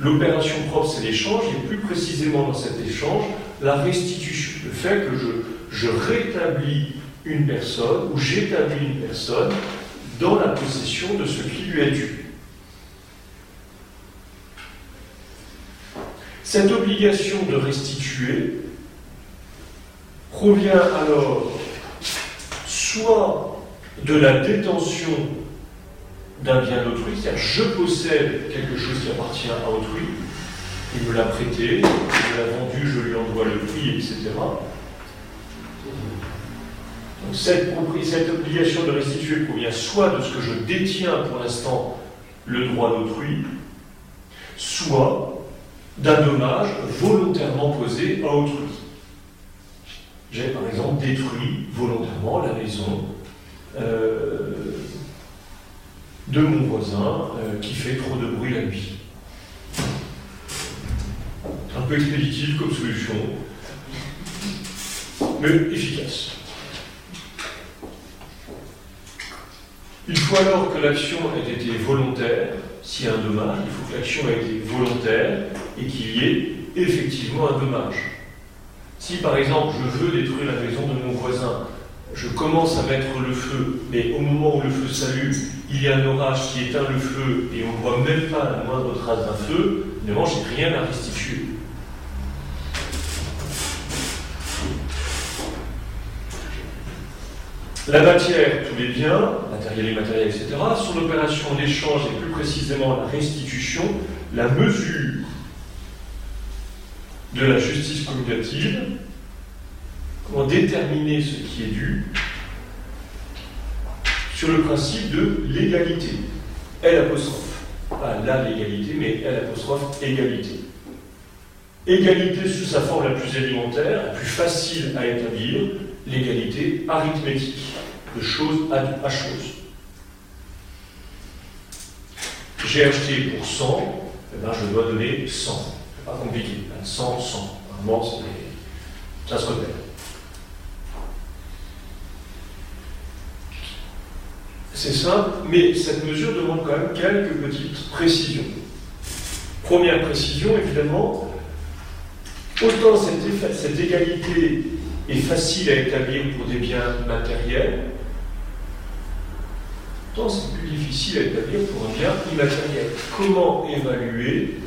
B: L'opération propre, c'est l'échange, et plus précisément dans cet échange, la restitution, le fait que je, rétablis une personne ou j'établis une personne dans la possession de ce qui lui est dû. Cette obligation de restituer provient alors soit de la détention d'un bien d'autrui, c'est-à-dire je possède quelque chose qui appartient à autrui, il me l'a prêté, il me l'a vendu, je lui envoie le prix, etc. Donc cette, cette obligation de restituer provient soit de ce que je détiens pour l'instant le droit d'autrui, soit d'un dommage volontairement posé à autrui. J'ai par exemple détruit volontairement la maison euh, de mon voisin euh, qui fait trop de bruit la nuit. Un peu expéditif comme solution, mais efficace. Il faut alors que l'action ait été volontaire. S'il y a un dommage, il faut que l'action ait été volontaire et qu'il y ait effectivement un dommage. Si par exemple je veux détruire la maison de mon voisin, je commence à mettre le feu, mais au moment où le feu s'allume, il y a un orage qui éteint le feu et on ne voit même pas la moindre trace d'un feu, évidemment, je n'ai rien à restituer. La matière, tous les biens, matériel et matériel, etc., son opération d'échange et plus précisément la restitution, la mesure de la justice commutative, comment déterminer ce qui est dû, sur le principe de l'égalité. L apostrophe. Pas la légalité, mais L apostrophe égalité. Égalité sous sa forme la plus élémentaire, la plus facile à établir, l'égalité arithmétique, de chose à, chose. J'ai acheté pour 100, eh ben je dois donner 100. C'est pas compliqué. 100, 100. Normalement, ça se repère. C'est simple, mais cette mesure demande quand même quelques petites précisions. Première précision, évidemment, autant cette égalité est facile à établir pour des biens matériels, c'est plus difficile à établir pour un bien immatériel. Comment évaluer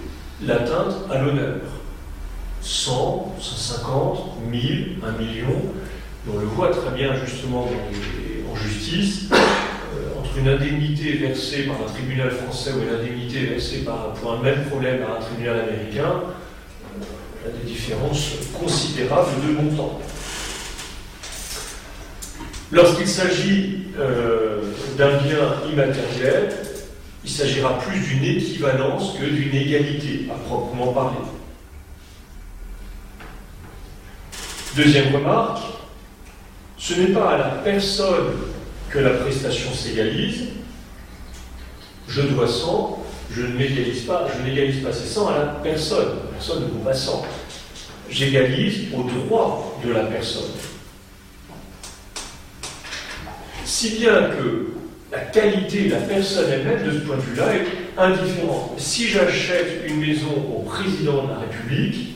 B: l'atteinte à l'honneur 100, 150, 1000, 1 million, on le voit très bien justement en justice, une indemnité versée par un tribunal français ou une indemnité versée pour un même problème par un tribunal américain, il y a des différences considérables de montant. Lorsqu'il s'agit euh, d'un bien immatériel, il s'agira plus d'une équivalence que d'une égalité, à proprement parler. Deuxième remarque, ce n'est pas à la personne que la prestation s'égalise, je dois 100, je ne m'égalise pas, je n'égalise pas ces 100 à la personne. La personne ne vaut pas 100. J'égalise au droit de la personne. Si bien que la qualité la personne elle-même, de ce point de vue-là, est indifférente. Si j'achète une maison au président de la République,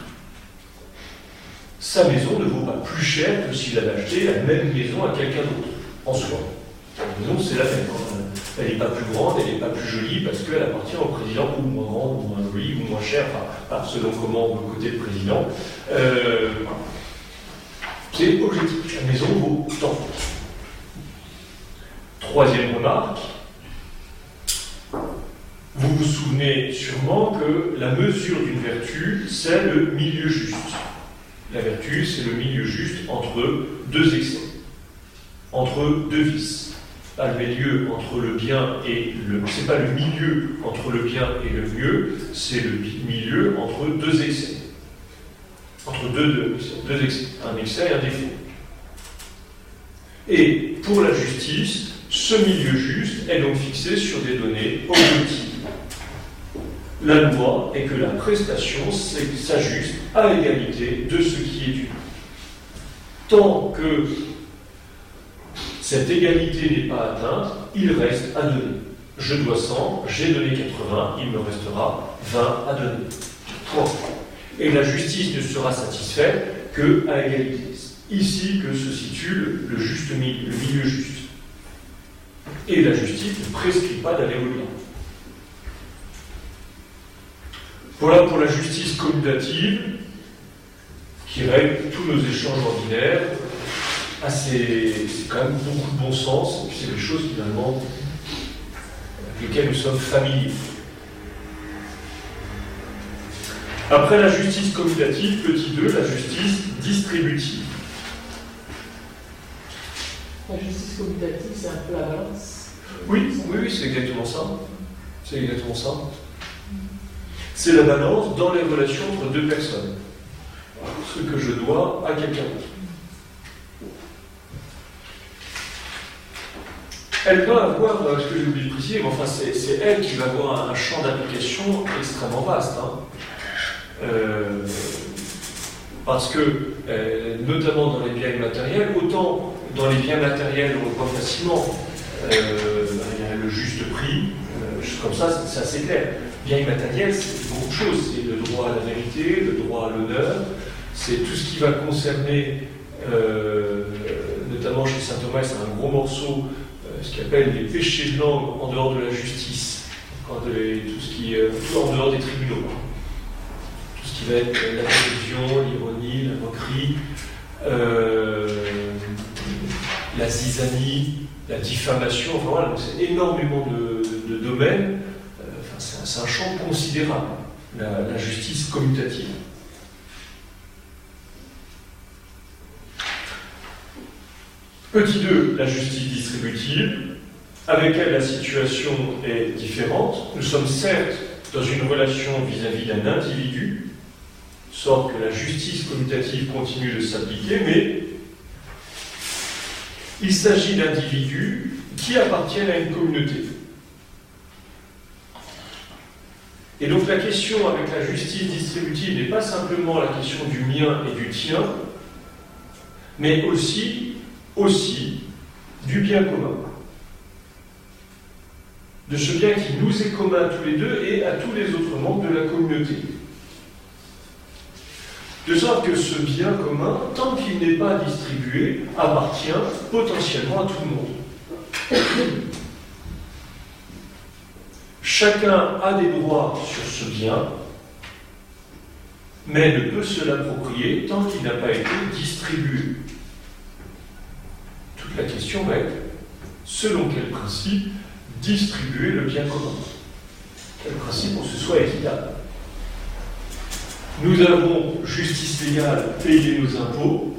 B: sa maison ne vaut pas plus cher que s'il avait acheté la même maison à quelqu'un d'autre, en soi. Non, c'est la même. Elle n'est pas plus grande, elle n'est pas plus jolie parce qu'elle appartient au président, ou moins grande, ou moins jolie, ou moins chère, selon comment on côté président. Euh, c'est objectif. La maison vaut tant. Troisième remarque. Vous vous souvenez sûrement que la mesure d'une vertu, c'est le milieu juste. La vertu, c'est le milieu juste entre deux excès, entre deux vices pas le milieu entre le bien et le. C'est pas le milieu entre le bien et le mieux, c'est le milieu entre deux excès. Entre deux, deux, excès, un excès et un défaut. Et pour la justice, ce milieu juste est donc fixé sur des données objectives. La loi est que la prestation s'ajuste à l'égalité de ce qui est dû. Tant que cette égalité n'est pas atteinte, il reste à donner. Je dois 100, j'ai donné 80, il me restera 20 à donner. Et la justice ne sera satisfaite que à égalité. Ici que se situe le milieu juste. Et la justice ne prescrit pas d'aller au-delà. Voilà pour la justice commutative qui règle tous nos échanges ordinaires, c'est quand même beaucoup de bon sens, et puis c'est des choses finalement avec lesquelles nous sommes familiers. Après la justice commutative, petit 2, la justice distributive.
C: La justice commutative, c'est un peu la balance
B: Oui, oui, oui, c'est exactement ça. C'est exactement ça. C'est la balance dans les relations entre deux personnes. Ce que je dois à quelqu'un d'autre. Elle va avoir, euh, ce que j'ai oublié de préciser, mais enfin c'est elle qui va avoir un, champ d'application extrêmement vaste. Hein. Euh, parce que, euh, notamment dans les biens immatériels, autant dans les biens matériels, on le voit facilement, le juste prix, comme ça, c'est assez clair. Bien immatériel, c'est beaucoup de choses. C'est le droit à la vérité, le droit à l'honneur, c'est tout ce qui va concerner, notamment chez saint Thomas, c'est un gros morceau ce qu'il appelle les péchés de langue en dehors de la justice, tout ce qui en dehors des tribunaux. Tout ce qui va être la télévision, l'ironie, la moquerie, euh, la zizanie, la diffamation, enfin voilà, c'est énormément de, domaines. Euh, c'est un, champ considérable, la justice commutative. Petit 2, la justice distributive. avec elle la situation est différente. Nous sommes certes dans une relation vis-à-vis d'un individu, sorte que la justice commutative continue de s'appliquer, mais il s'agit d'individus qui appartiennent à une communauté. Et donc la question avec la justice distributive n'est pas simplement la question du mien et du tien, mais aussi, du bien commun. De ce bien qui nous est commun à tous les deux et à tous les autres membres de la communauté. De sorte que ce bien commun, tant qu'il n'est pas distribué, appartient potentiellement à tout le monde. Chacun a des droits sur ce bien, mais ne peut se l'approprier tant qu'il n'a pas été distribué. Toute la question est, selon quel principe distribuer le bien commun? Quel principe pour que ce soit équitable? Nous avons justice légale, payer nos impôts,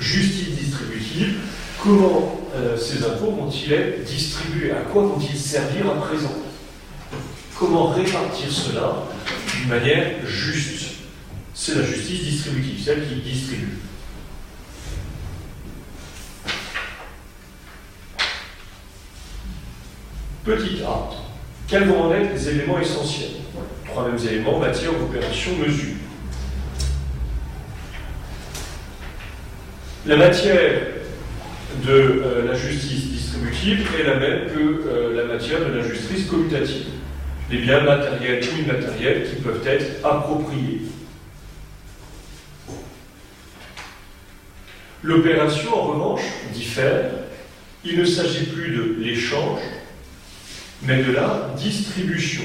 B: justice distributive. Comment euh, ces impôts vont-ils être distribués? À quoi vont-ils servir à présent? Comment répartir cela d'une manière juste? C'est la justice distributive, celle qui distribue. Petit a. Quels vont en être les éléments essentiels Trois mêmes éléments, matière, opération, mesure. La matière de euh, la justice distributive est la même que euh, la matière de la justice commutative les biens matériels ou immatériels qui peuvent être appropriés. L'opération, en revanche, diffère. Il ne s'agit plus de l'échange, mais de la distribution,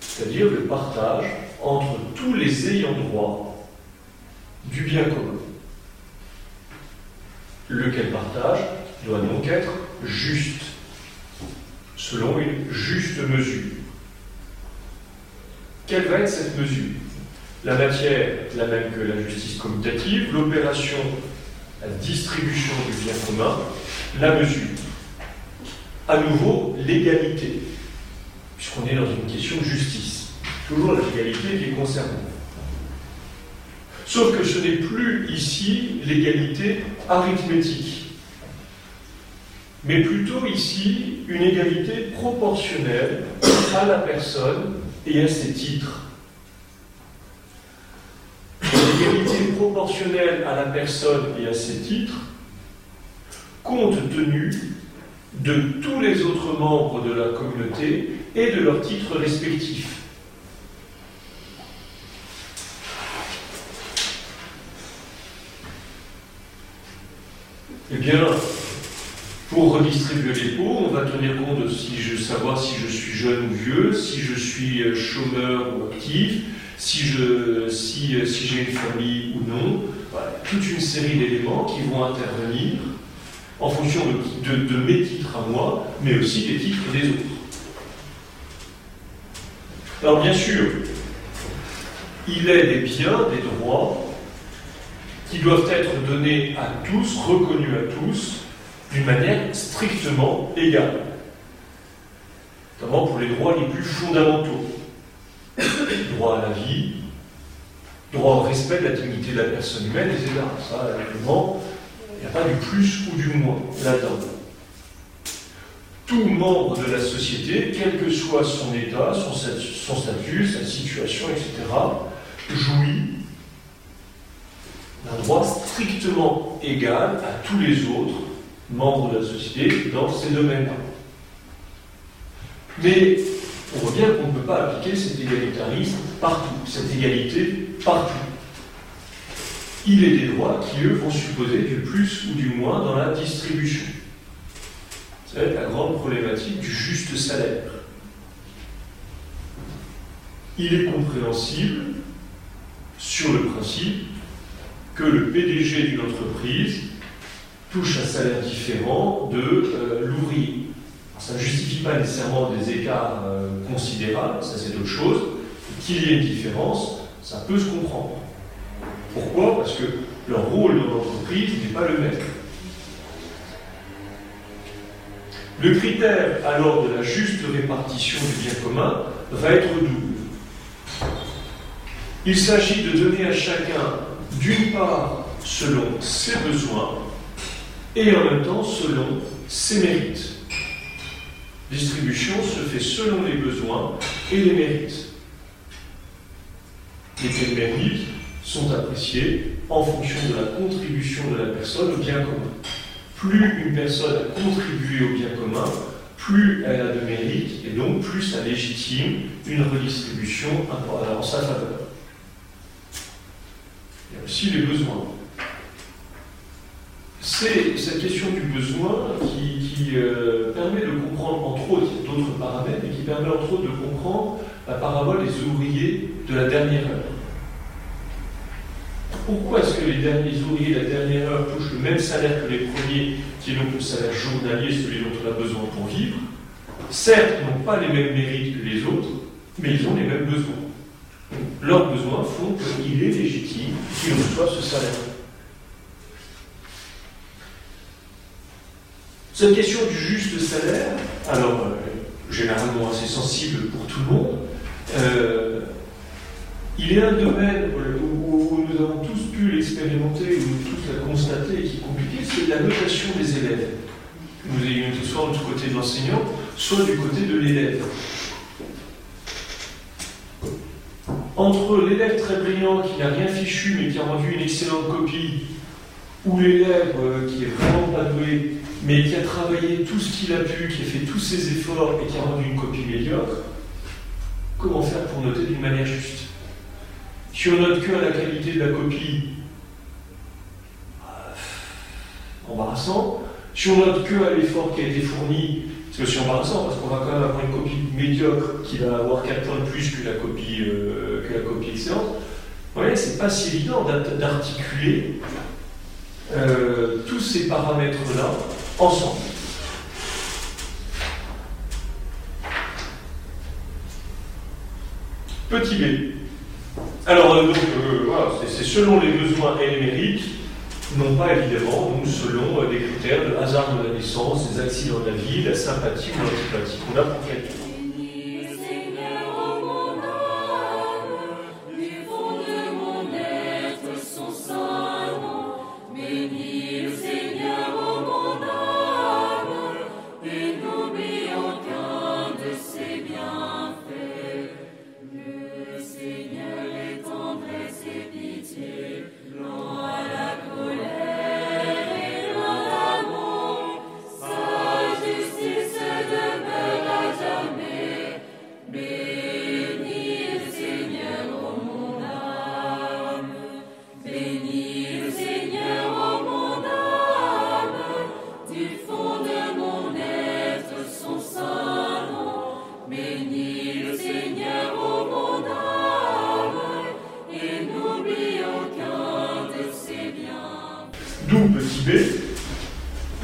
B: c'est-à-dire le partage entre tous les ayants droit du bien commun. Lequel partage doit donc être juste selon une juste mesure. Quelle va être cette mesure? La matière, la même que la justice commutative, l'opération, la distribution du bien commun, la mesure. À nouveau, l'égalité, puisqu'on est dans une question de justice. Toujours la légalité qui est concernée. Sauf que ce n'est plus ici l'égalité arithmétique mais plutôt ici une égalité proportionnelle à la personne et à ses titres. L'égalité proportionnelle à la personne et à ses titres, compte tenu de tous les autres membres de la communauté et de leurs titres respectifs. Eh bien, pour redistribuer les pots, on va tenir compte de si je, savoir si je suis jeune ou vieux, si je suis euh, chômeur ou actif, si j'ai si, euh, si une famille ou non. toute une série d'éléments qui vont intervenir en fonction de, mes titres à moi, mais aussi des titres des autres. Alors bien sûr, il est des biens, des droits qui doivent être donnés à tous, reconnus à tous, d'une manière strictement égale, notamment pour les droits les plus fondamentaux. Droit à la vie, droit au respect de la dignité de la personne humaine, etc. Ça, évidemment, il n'y a pas du plus ou du moins là-dedans. Tout membre de la société, quel que soit son état, son statut, sa situation, etc., jouit d'un droit strictement égal à tous les autres membres de la société dans ces domaines-là. Mais on voit bien qu'on ne peut pas appliquer cet égalitarisme partout, cette égalité partout. Il est des droits qui, eux, vont supposer du plus ou du moins dans la distribution. C'est la grande problématique du juste salaire. Il est compréhensible, sur le principe, que le PDG d'une entreprise touche un salaire différent de euh, l'ouvrier. Ça ne justifie pas nécessairement des écarts euh, considérables, ça c'est autre chose. Qu'il y ait une différence, ça peut se comprendre. Pourquoi Parce que leur rôle dans l'entreprise n'est pas le même. Le critère alors de la juste répartition du bien commun va être double. Il s'agit de donner à chacun, d'une part, selon ses besoins, et en même temps selon ses mérites. Distribution se fait selon les besoins et les mérites. Les mérites sont appréciés en fonction de la contribution de la personne au bien commun. Plus une personne a contribué au bien commun, plus elle a de mérite et donc plus ça légitime une redistribution en sa faveur. Il y a aussi les besoins. C'est cette question du besoin qui, euh, permet de comprendre, entre autres, d'autres paramètres, et qui permet entre autres de comprendre la parabole des ouvriers de la dernière heure. Pourquoi est-ce que les derniers ouvriers la dernière heure touchent le même salaire que les premiers, qui est donc le salaire journalier, celui dont on a besoin pour vivre Certes, ils n'ont pas les mêmes mérites que les autres, mais ils ont les mêmes besoins. Leurs besoins font qu'il est légitime qu'ils reçoivent ce salaire. Cette question du juste salaire, alors euh, généralement assez sensible pour tout le monde, euh, il est un domaine avons tous pu l'expérimenter, nous tous la constater et qui est compliqué, c'est la notation des élèves. Nous ayons été soit du côté de l'enseignant, soit du côté de l'élève. Entre l'élève très brillant qui n'a rien fichu mais qui a rendu une excellente copie, ou l'élève euh, qui est vraiment pas doué mais qui a travaillé tout ce qu'il a pu, qui a fait tous ses efforts et qui a rendu une copie médiocre, comment faire pour noter d'une manière juste? Si on note que la qualité de la copie, euh, embarrassant. Si on note que à l'effort qui a été fourni, c'est aussi embarrassant parce qu'on va quand même avoir une copie médiocre qui va avoir 4 points de plus que la copie, euh, que la copie excellente. Vous voyez, c'est pas si évident d'articuler euh, tous ces paramètres-là ensemble. Petit b. Alors, euh, donc, euh, voilà, c'est selon les besoins et les mérites, non pas évidemment donc selon des critères de hasard de la naissance, des accidents de la vie, la sympathie ou l'antipathie qu'on a pour quelqu'un.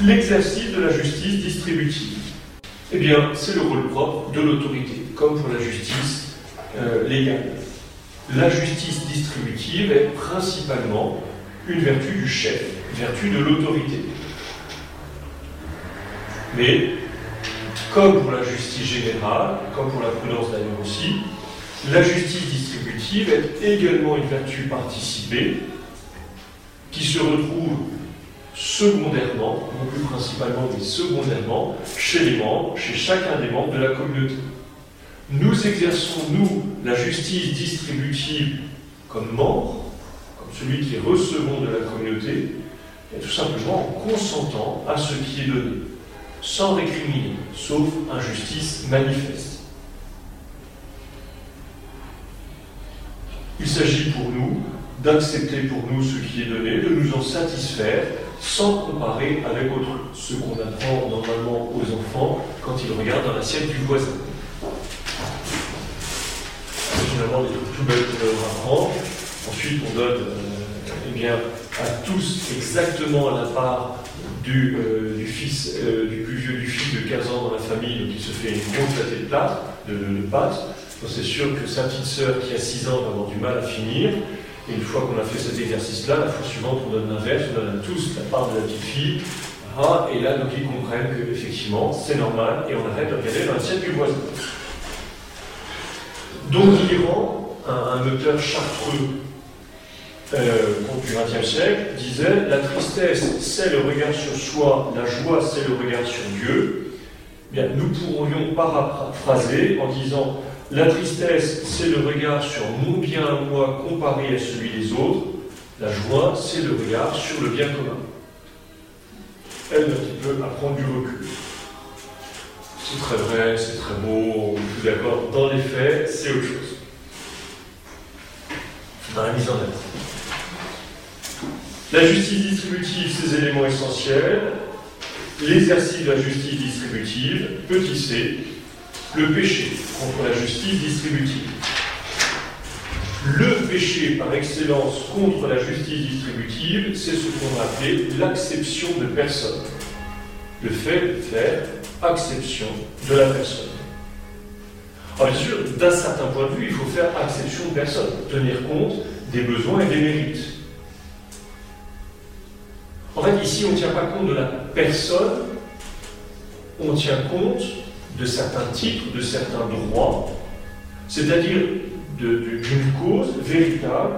B: L'exercice de la justice distributive. Eh bien, c'est le rôle propre de l'autorité, comme pour la justice euh, légale. La justice distributive est principalement une vertu du chef, une vertu de l'autorité. Mais, comme pour la justice générale, comme pour la prudence d'ailleurs aussi, la justice distributive est également une vertu participée qui se retrouve secondairement, non plus principalement, mais secondairement, chez les membres, chez chacun des membres de la communauté. Nous exerçons, nous, la justice distributive comme membres, comme celui qui est de la communauté, et tout simplement en consentant à ce qui est donné, sans récriminer, sauf injustice manifeste. Il s'agit pour nous d'accepter pour nous ce qui est donné, de nous en satisfaire sans comparer avec autrui. Ce qu'on apprend normalement aux enfants quand ils regardent dans l'assiette du voisin. C'est finalement des trucs tout bêtes qu'on leur apprend. Ensuite, on donne euh, eh bien, à tous exactement la part du, euh, fils, euh, du plus vieux du fils de 15 ans dans la famille, donc il se fait une grosse pâté de, plate, de, c'est sûr que sa petite sœur qui a 6 ans va avoir du mal à finir. Et une fois qu'on a fait cet exercice-là, la fois suivante, on donne l'inverse, on donne à tous la part de la petite fille. Et là, donc, ils comprennent que effectivement, c'est normal et on arrête de regarder l'assiette du voisin. Donc, l'Iran, un, un moteur chartreux euh, du XXe siècle, disait La tristesse, c'est le regard sur soi, la joie, c'est le regard sur Dieu. Bien, nous pourrions paraphraser en disant La tristesse, c'est le regard sur mon bien à moi comparé à celui des autres. La joie, c'est le regard sur le bien commun. Elle, un petit peu à prendre du recul. C'est très vrai, c'est très beau, tout d'accord. Dans les faits, c'est autre chose. Dans la mise en œuvre. La justice distributive, ses éléments essentiels. L'exercice de la justice distributive, petit c, le péché contre la justice distributive. Le péché par excellence contre la justice distributive, c'est ce qu'on a appelé l'acception de personne. Le fait de faire acception de la personne. Alors bien sûr, d'un certain point de vue, il faut faire acception de personne, tenir compte des besoins et des mérites. En fait, ici, on ne tient pas compte de la personne, on tient compte de certains titres, de certains droits, c'est-à-dire d'une cause véritable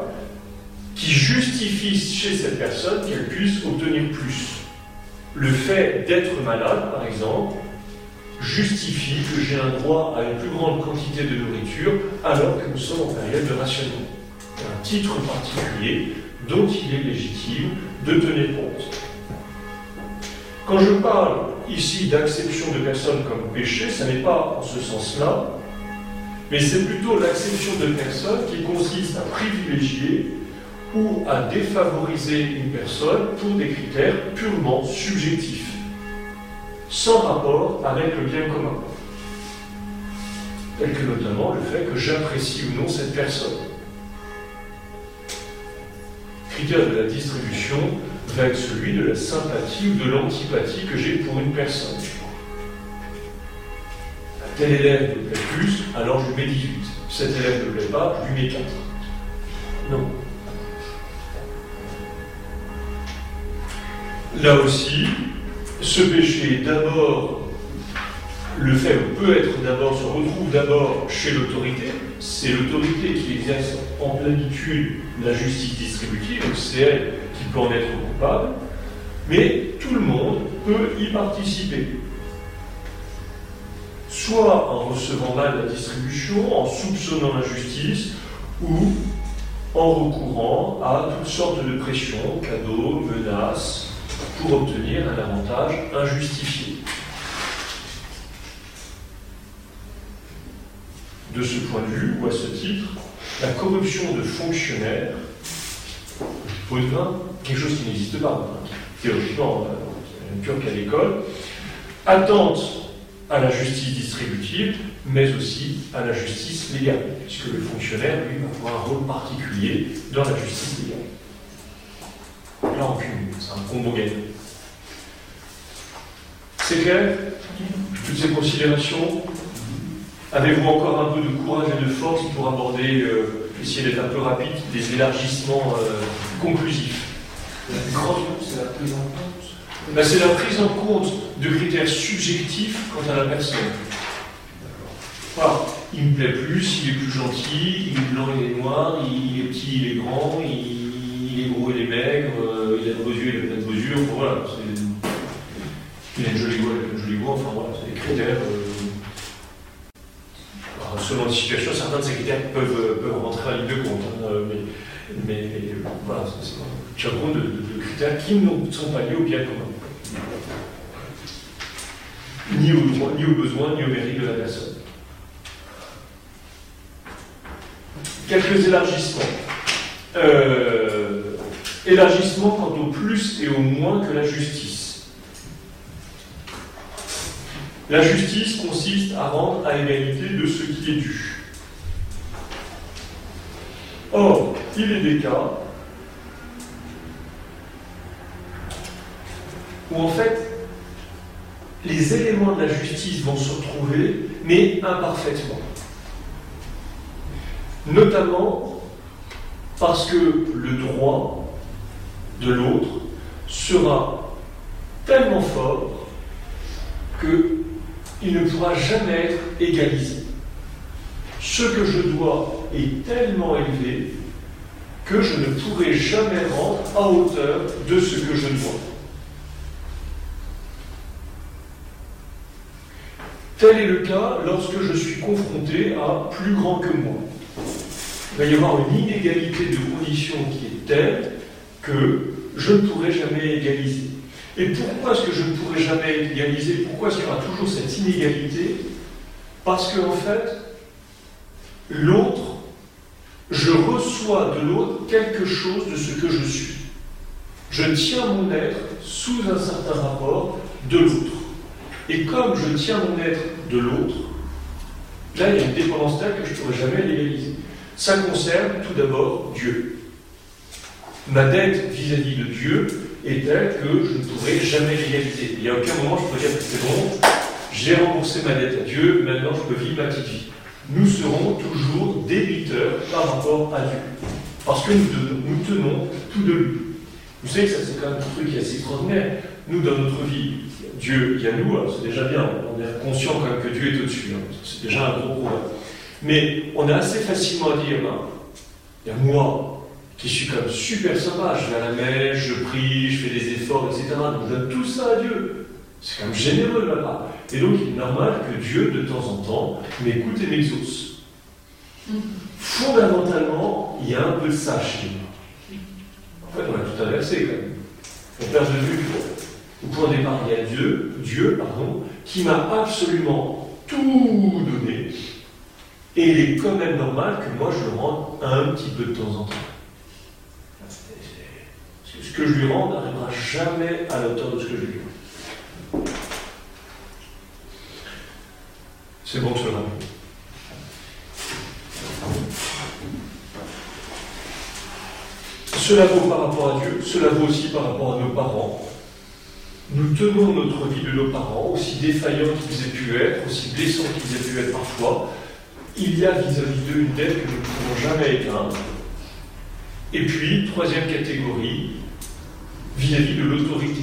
B: qui justifie chez cette personne qu'elle puisse obtenir plus. Le fait d'être malade, par exemple, justifie que j'ai un droit à une plus grande quantité de nourriture alors que nous sommes en période de rationnement. Un titre particulier dont il est légitime de tenir compte. Quand je parle ici d'acception de personnes comme péché, ce n'est pas en ce sens-là, mais c'est plutôt l'acception de personnes qui consiste à privilégier ou à défavoriser une personne pour des critères purement subjectifs, sans rapport avec le bien commun, tel que notamment le fait que j'apprécie ou non cette personne. Critère de la distribution va être celui de la sympathie ou de l'antipathie que j'ai pour une personne tel élève me plaît plus, alors je lui mets 18. Cet élève ne me plaît pas, je lui mets 4. Non. Là aussi, ce péché, d'abord, le fait peut être d'abord, se retrouve d'abord chez l'autorité. C'est l'autorité qui exerce en plénitude la justice distributive, c'est elle peut en être coupable. Mais tout le monde peut y participer soit en recevant mal la distribution, en soupçonnant l'injustice, ou en recourant à toutes sortes de pressions, cadeaux, menaces, pour obtenir un avantage injustifié. De ce point de vue, ou à ce titre, la corruption de fonctionnaires pose quelque chose qui n'existe pas, théoriquement, euh, pure qu'à l'école, attente à la justice distributive, mais aussi à la justice légale, puisque le fonctionnaire, lui, va avoir un rôle particulier dans la justice légale. Là, en c'est un combo gagnant. C'est clair? Toutes ces considérations? Avez-vous encore un peu de courage et de force pour aborder, euh, essayer d'être un peu rapide, des élargissements euh, conclusifs?
D: La grande, c'est la prise en compte
B: ben, c'est la prise en compte de critères subjectifs quant à la personne. Voilà. Il me plaît plus, il est plus gentil, il est blanc, il est noir, il est petit, il est grand, il, est gros, il est maigre, euh, il a de beaux yeux, il a de beaux yeux, enfin voilà. Il a une jolie voix, il a une jolie voix, enfin voilà, c'est des critères. Euh, selon les situations, certains de ces critères peuvent, rentrer en ligne de compte, hein, mais, mais, voilà, c'est compte de, de, critères qui ne sont pas liés au bien commun ni aux, droits, ni aux besoins, ni aux mérites de la personne. Quelques élargissements. Euh, élargissement quant au plus et au moins que la justice. La justice consiste à rendre à égalité de ce qui est dû. Or, il est des cas où en fait les éléments de la justice vont se retrouver, mais imparfaitement. Notamment parce que le droit de l'autre sera tellement fort qu'il ne pourra jamais être égalisé. Ce que je dois est tellement élevé que je ne pourrai jamais rendre à hauteur de ce que je dois. Tel est le cas lorsque je suis confronté à plus grand que moi. Il va y avoir une inégalité de conditions qui est telle que je ne pourrai jamais égaliser. Et pourquoi est-ce que je ne pourrai jamais égaliser? Pourquoi est-ce qu'il y aura toujours cette inégalité? Parce qu'en en fait, l'autre, je reçois de l'autre quelque chose de ce que je suis. Je tiens mon être sous un certain rapport de l'autre. Et comme je tiens mon être de l'autre, là, il y a une dépendance telle que je ne pourrai jamais l'égaliser. Ça concerne tout d'abord Dieu. Ma dette vis-à-vis de Dieu est telle que je ne pourrai jamais l'égaliser. Il n'y a aucun moment je pourrais dire c'est bon, j'ai remboursé ma dette à Dieu, maintenant je peux vivre ma petite vie. Nous serons toujours débiteurs par rapport à Dieu. Parce que nous, nous tenons tout de lui. Vous savez que ça c'est quand même un truc qui est assez extraordinaire. Nous, dans notre vie, Dieu, il y a nous, c'est déjà bien, on est conscient quand même que Dieu est au-dessus, hein. c'est déjà un gros problème. Mais on a assez facilement à dire, ben, il y a moi, qui suis même super sympa, je vais à la messe, je prie, je fais des efforts, etc. Donc je donne tout ça à Dieu. C'est quand même généreux là-bas. Et donc il est normal que Dieu, de temps en temps, m'écoute et m'exauce. Fondamentalement, il y a un peu de ça chez nous. En fait, on a tout inversé quand même. On perd de vue au point de départ, il y a Dieu, Dieu pardon, qui m'a absolument tout donné. Et il est quand même normal que moi je le rende un petit peu de temps en temps. Ce que je lui rends n'arrivera jamais à la hauteur de ce que je lui rends. C'est bon, cela. Cela vaut par rapport à Dieu, cela vaut aussi par rapport à nos parents, nous tenons notre vie de nos parents, aussi défaillants qu'ils aient pu être, aussi blessants qu'ils aient pu être parfois. Il y a vis-à-vis d'eux une dette que nous ne pouvons jamais éteindre. Et puis, troisième catégorie, vis-à-vis de l'autorité.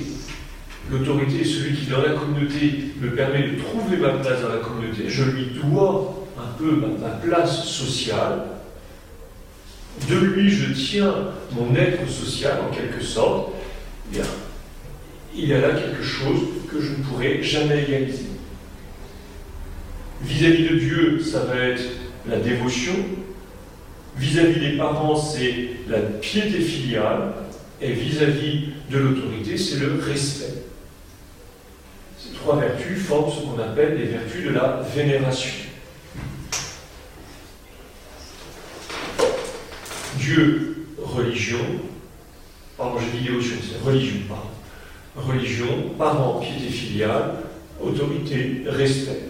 B: L'autorité est celui qui, dans la communauté, me permet de trouver ma place dans la communauté. Je lui dois un peu ma, place sociale. De lui, je tiens mon être social, en quelque sorte. Bien, il y a là quelque chose que je ne pourrai jamais égaliser. Vis-à-vis de Dieu, ça va être la dévotion. Vis-à-vis des parents, c'est la piété filiale. Et vis-à-vis de l'autorité, c'est le respect. Ces trois vertus forment ce qu'on appelle les vertus de la vénération. Dieu, religion. Pardon, j'ai dit dévotion, c'est religion, pardon religion, parents, piété filiale, autorité, respect.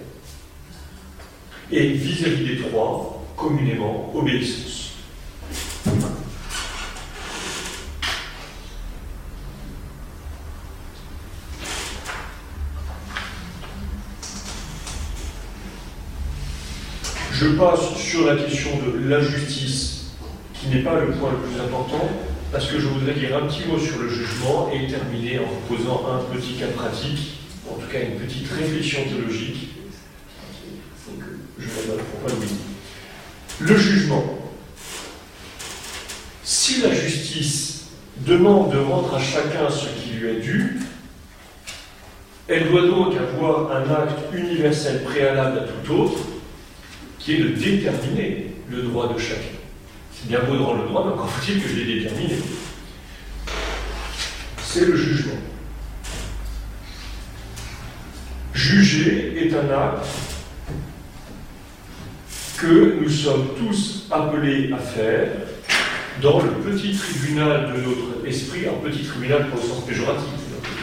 B: Et vis-à-vis des trois, communément, obéissance. Je passe sur la question de la justice, qui n'est pas le point le plus important, parce que je voudrais dire un petit mot sur le jugement et terminer en vous posant un petit cas pratique, en tout cas une petite réflexion théologique. Je Le jugement. Si la justice demande de rendre à chacun ce qui lui est dû, elle doit donc avoir un acte universel préalable à tout autre, qui est de déterminer le droit de chacun. C'est bien beau rendre le droit, mais encore faut-il que je l'ai déterminé. C'est le jugement. Juger est un acte que nous sommes tous appelés à faire dans le petit tribunal de notre esprit, un petit tribunal pour le sens péjoratif,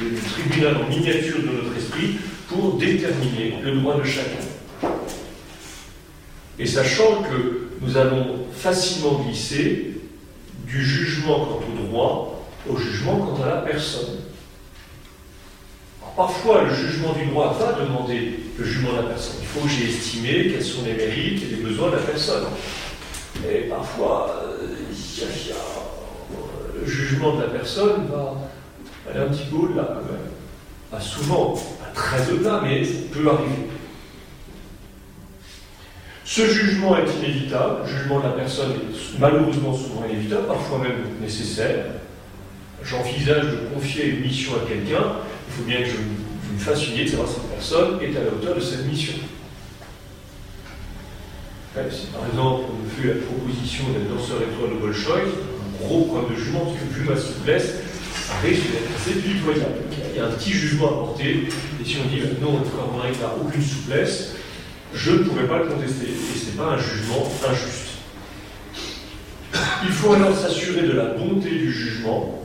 B: le tribunal en miniature de notre esprit pour déterminer le droit de chacun. Et sachant que nous allons facilement glisser du jugement quant au droit au jugement quant à la personne. parfois, le jugement du droit va demander le jugement de la personne. Il faut que j'ai estimé quels sont les mérites et les besoins de la personne. Et parfois, euh, le jugement de la personne va aller un petit peu au-delà quand même. Souvent, pas très au-delà, mais peut arriver. Ce jugement est inévitable, le jugement de la personne est malheureusement souvent inévitable, parfois même nécessaire. J'envisage de confier une mission à quelqu'un, il faut bien que je me fasse une idée de savoir si cette personne est à la hauteur de cette mission. si par exemple on me fait la proposition d'être danseur étoile de Bolshoi, un gros problème de jugement, parce que vu ma souplesse, ça risque d'être assez pitoyable. Il y a un petit jugement à porter, et si on dit non, le frère n'a aucune souplesse, je ne pourrais pas le contester. Et ce n'est pas un jugement injuste. Il faut alors s'assurer de la bonté du jugement,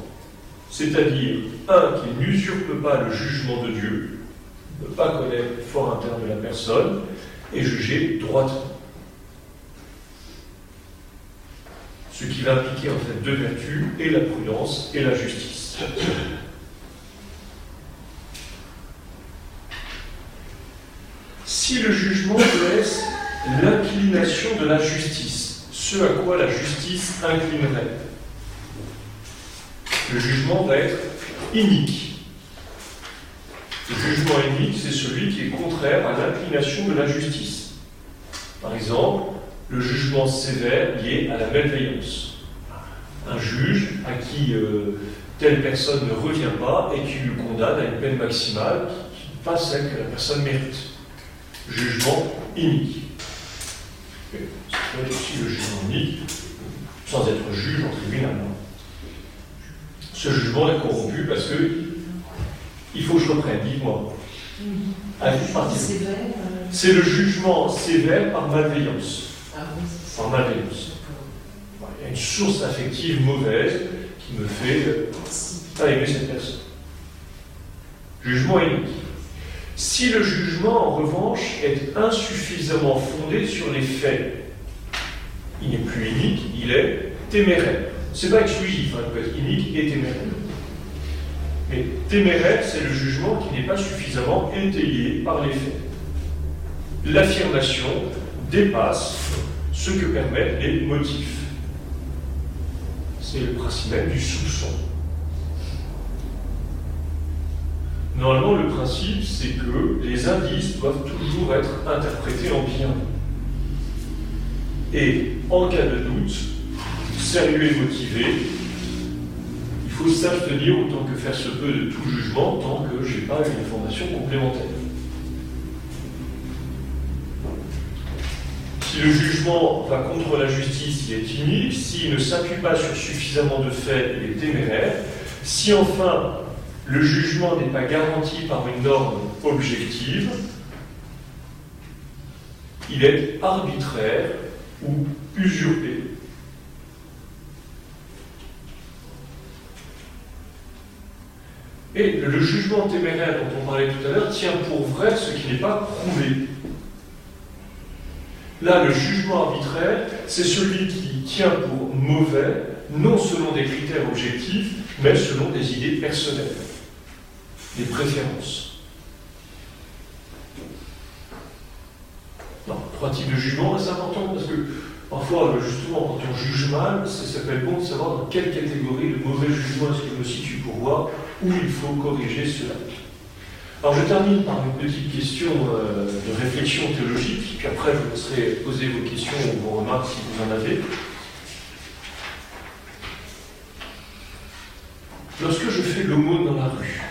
B: c'est-à-dire, un, qu'il n'usurpe pas le jugement de Dieu, ne pas connaître le fort interne de la personne, et juger droitement. Ce qui va impliquer en fait deux vertus, et la prudence et la justice. Si le jugement laisse l'inclination de la justice, ce à quoi la justice inclinerait, le jugement va être inique. Le jugement inique, c'est celui qui est contraire à l'inclination de la justice. Par exemple, le jugement sévère lié à la malveillance. Un juge à qui euh, telle personne ne revient pas et qui le condamne à une peine maximale qui n'est pas celle que la personne mérite jugement inique. C'est aussi le jugement inique, sans être juge en tribunal. Ce jugement est corrompu parce que il faut que je reprenne, dites-moi. Euh, C'est le jugement sévère par malveillance. Ah par malveillance. Il y a une source affective mauvaise qui me fait pas aimer cette personne. Jugement inique. Si le jugement, en revanche, est insuffisamment fondé sur les faits, il n'est plus inique, il est téméraire. C'est pas exclusif, hein, il peut être inique et téméraire. Mais téméraire, c'est le jugement qui n'est pas suffisamment étayé par les faits. L'affirmation dépasse ce que permettent les motifs. C'est le principe même du soupçon. Normalement, le principe, c'est que les indices doivent toujours être interprétés en bien. Et en cas de doute, sérieux et motivé, il faut s'abstenir autant que faire se peut de tout jugement tant que je n'ai pas une information complémentaire. Si le jugement va contre la justice, il est timide. S'il ne s'appuie pas sur suffisamment de faits, il est téméraire. Si enfin le jugement n'est pas garanti par une norme objective, il est arbitraire ou usurpé. Et le jugement téméraire dont on parlait tout à l'heure tient pour vrai ce qui n'est pas prouvé. Là, le jugement arbitraire, c'est celui qui tient pour mauvais, non selon des critères objectifs, mais selon des idées personnelles des préférences. trois types de jugement, c'est important parce que parfois, justement, quand on juge mal, ça s'appelle bon de savoir dans quelle catégorie de mauvais jugement est-ce qu'il me situe pour voir où il faut corriger cela. Alors je termine par une petite question euh, de réflexion théologique, puis après je vous laisserai poser vos questions ou vos remarques si vous en avez. Lorsque je fais l'aumône dans la rue,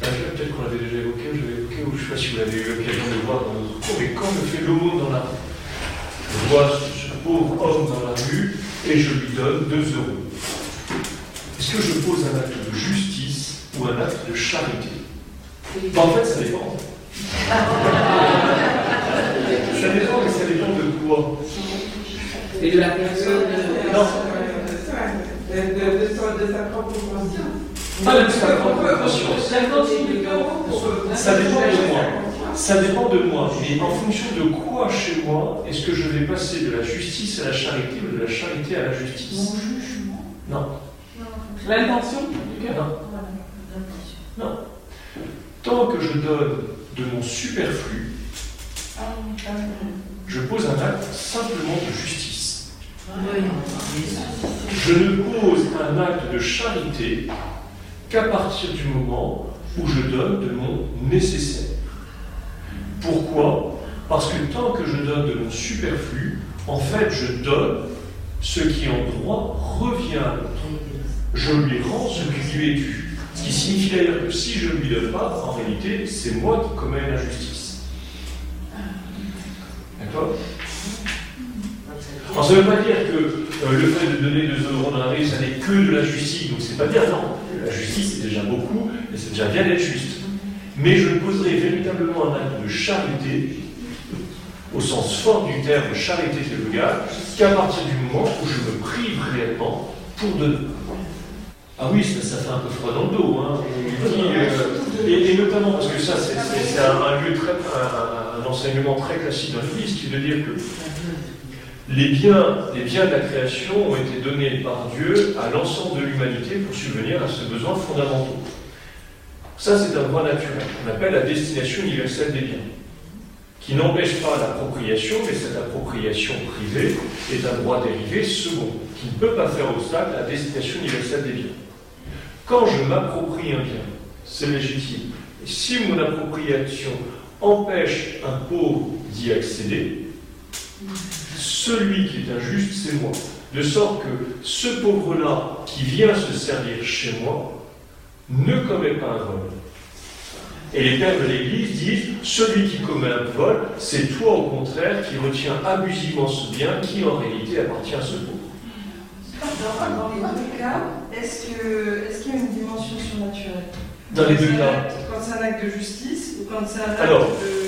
B: peut-être qu'on l'avait déjà évoqué, je l'avais évoqué, ou je ne sais pas si vous l'avez eu l'occasion de voir dans notre cours, mais quand je fais l'aumône dans la rue, je vois ce pauvre homme dans la rue et je lui donne 2 euros. Est-ce que je pose un acte de justice ou un acte de charité? En fait, ça dépend. *laughs* ça dépend, mais ça dépend de quoi?
C: Et de la personne?
B: Non.
C: De, de, de, de sa propre conscience.
B: Ah, ça dépend de moi. Ça dépend de moi. Mais en fonction de quoi chez moi est-ce que je vais passer de la justice à la charité ou de la charité à la justice? Non.
C: L'intention
B: Non. Non. Tant que je donne de mon superflu, je pose un acte simplement de justice. Je ne pose un acte de charité qu'à partir du moment où je donne de mon nécessaire. Pourquoi? Parce que tant que je donne de mon superflu, en fait, je donne ce qui en droit revient à l'autre. Je lui rends ce qui lui est dû. Ce qui signifie d'ailleurs que si je ne lui donne pas, en réalité, c'est moi qui commets l'injustice. D'accord? Alors ça ne veut pas dire que euh, le fait de donner 2 euros la rue, ça n'est que de la justice. Donc c'est pas dire non. La justice, c'est déjà beaucoup, et c'est déjà bien d'être juste. Mais je poserai véritablement un acte de charité, au sens fort du terme charité théologale, qu'à partir du moment où je me prive réellement pour donner. Ah oui, ça, ça, fait un peu froid dans le dos. Hein. Et, notamment parce que ça, c'est un, un, enseignement très classique dans l'Église, qui veut dire que les biens, les biens de la création ont été donnés par Dieu à l'ensemble de l'humanité pour subvenir à ce besoin fondamentaux. Ça, c'est un droit naturel, qu'on appelle la destination universelle des biens, qui n'empêche pas l'appropriation, mais cette appropriation privée est un droit dérivé second, qui ne peut pas faire obstacle à la destination universelle des biens. Quand je m'approprie un bien, c'est légitime. Et si mon appropriation empêche un pauvre d'y accéder, celui qui est injuste, c'est moi. De sorte que ce pauvre-là qui vient se servir chez moi ne commet pas un vol. Et les pères de l'Église disent, celui qui commet un vol, c'est toi au contraire qui retiens abusivement ce bien qui en réalité appartient à ce pauvre.
E: Dans, les deux cas, est-ce qu'il y a une dimension surnaturelle?
B: Dans les deux cas
E: Quand c'est un acte de justice ou quand c'est un acte
B: Alors,
E: de,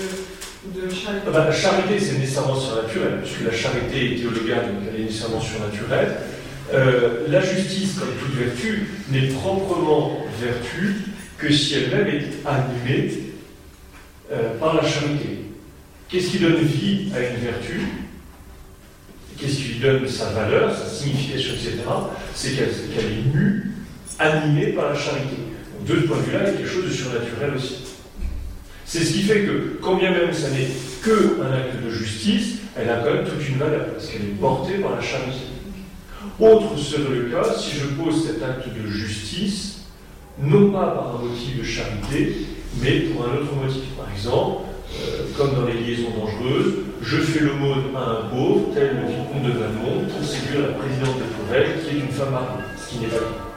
B: ah ben, La charité, c'est nécessairement surnaturel, puisque la charité est théologale, donc elle est nécessairement surnaturelle. Euh, la justice, comme toute vertu, n'est proprement vertu que si elle-même est animée euh, par la charité. Qu'est-ce qui donne vie à une vertu? Qu'est-ce qui lui donne sa valeur, sa signification, etc. C'est qu'elle est mue, animée par la charité. Donc, de ce point de vue-là, il y a quelque chose de surnaturel aussi. C'est ce qui fait que, quand bien même ça n'est qu'un acte de justice, elle a quand même toute une valeur, parce qu'elle est portée par la charité. Autre serait le cas si je pose cet acte de justice, non pas par un motif de charité, mais pour un autre motif. Par exemple, euh, comme dans les liaisons dangereuses, je fais l'aumône à un pauvre, tel le vicomte de Valmont, pour séduire la présidente de Tourelle, qui est une femme mariée, ce qui n'est pas.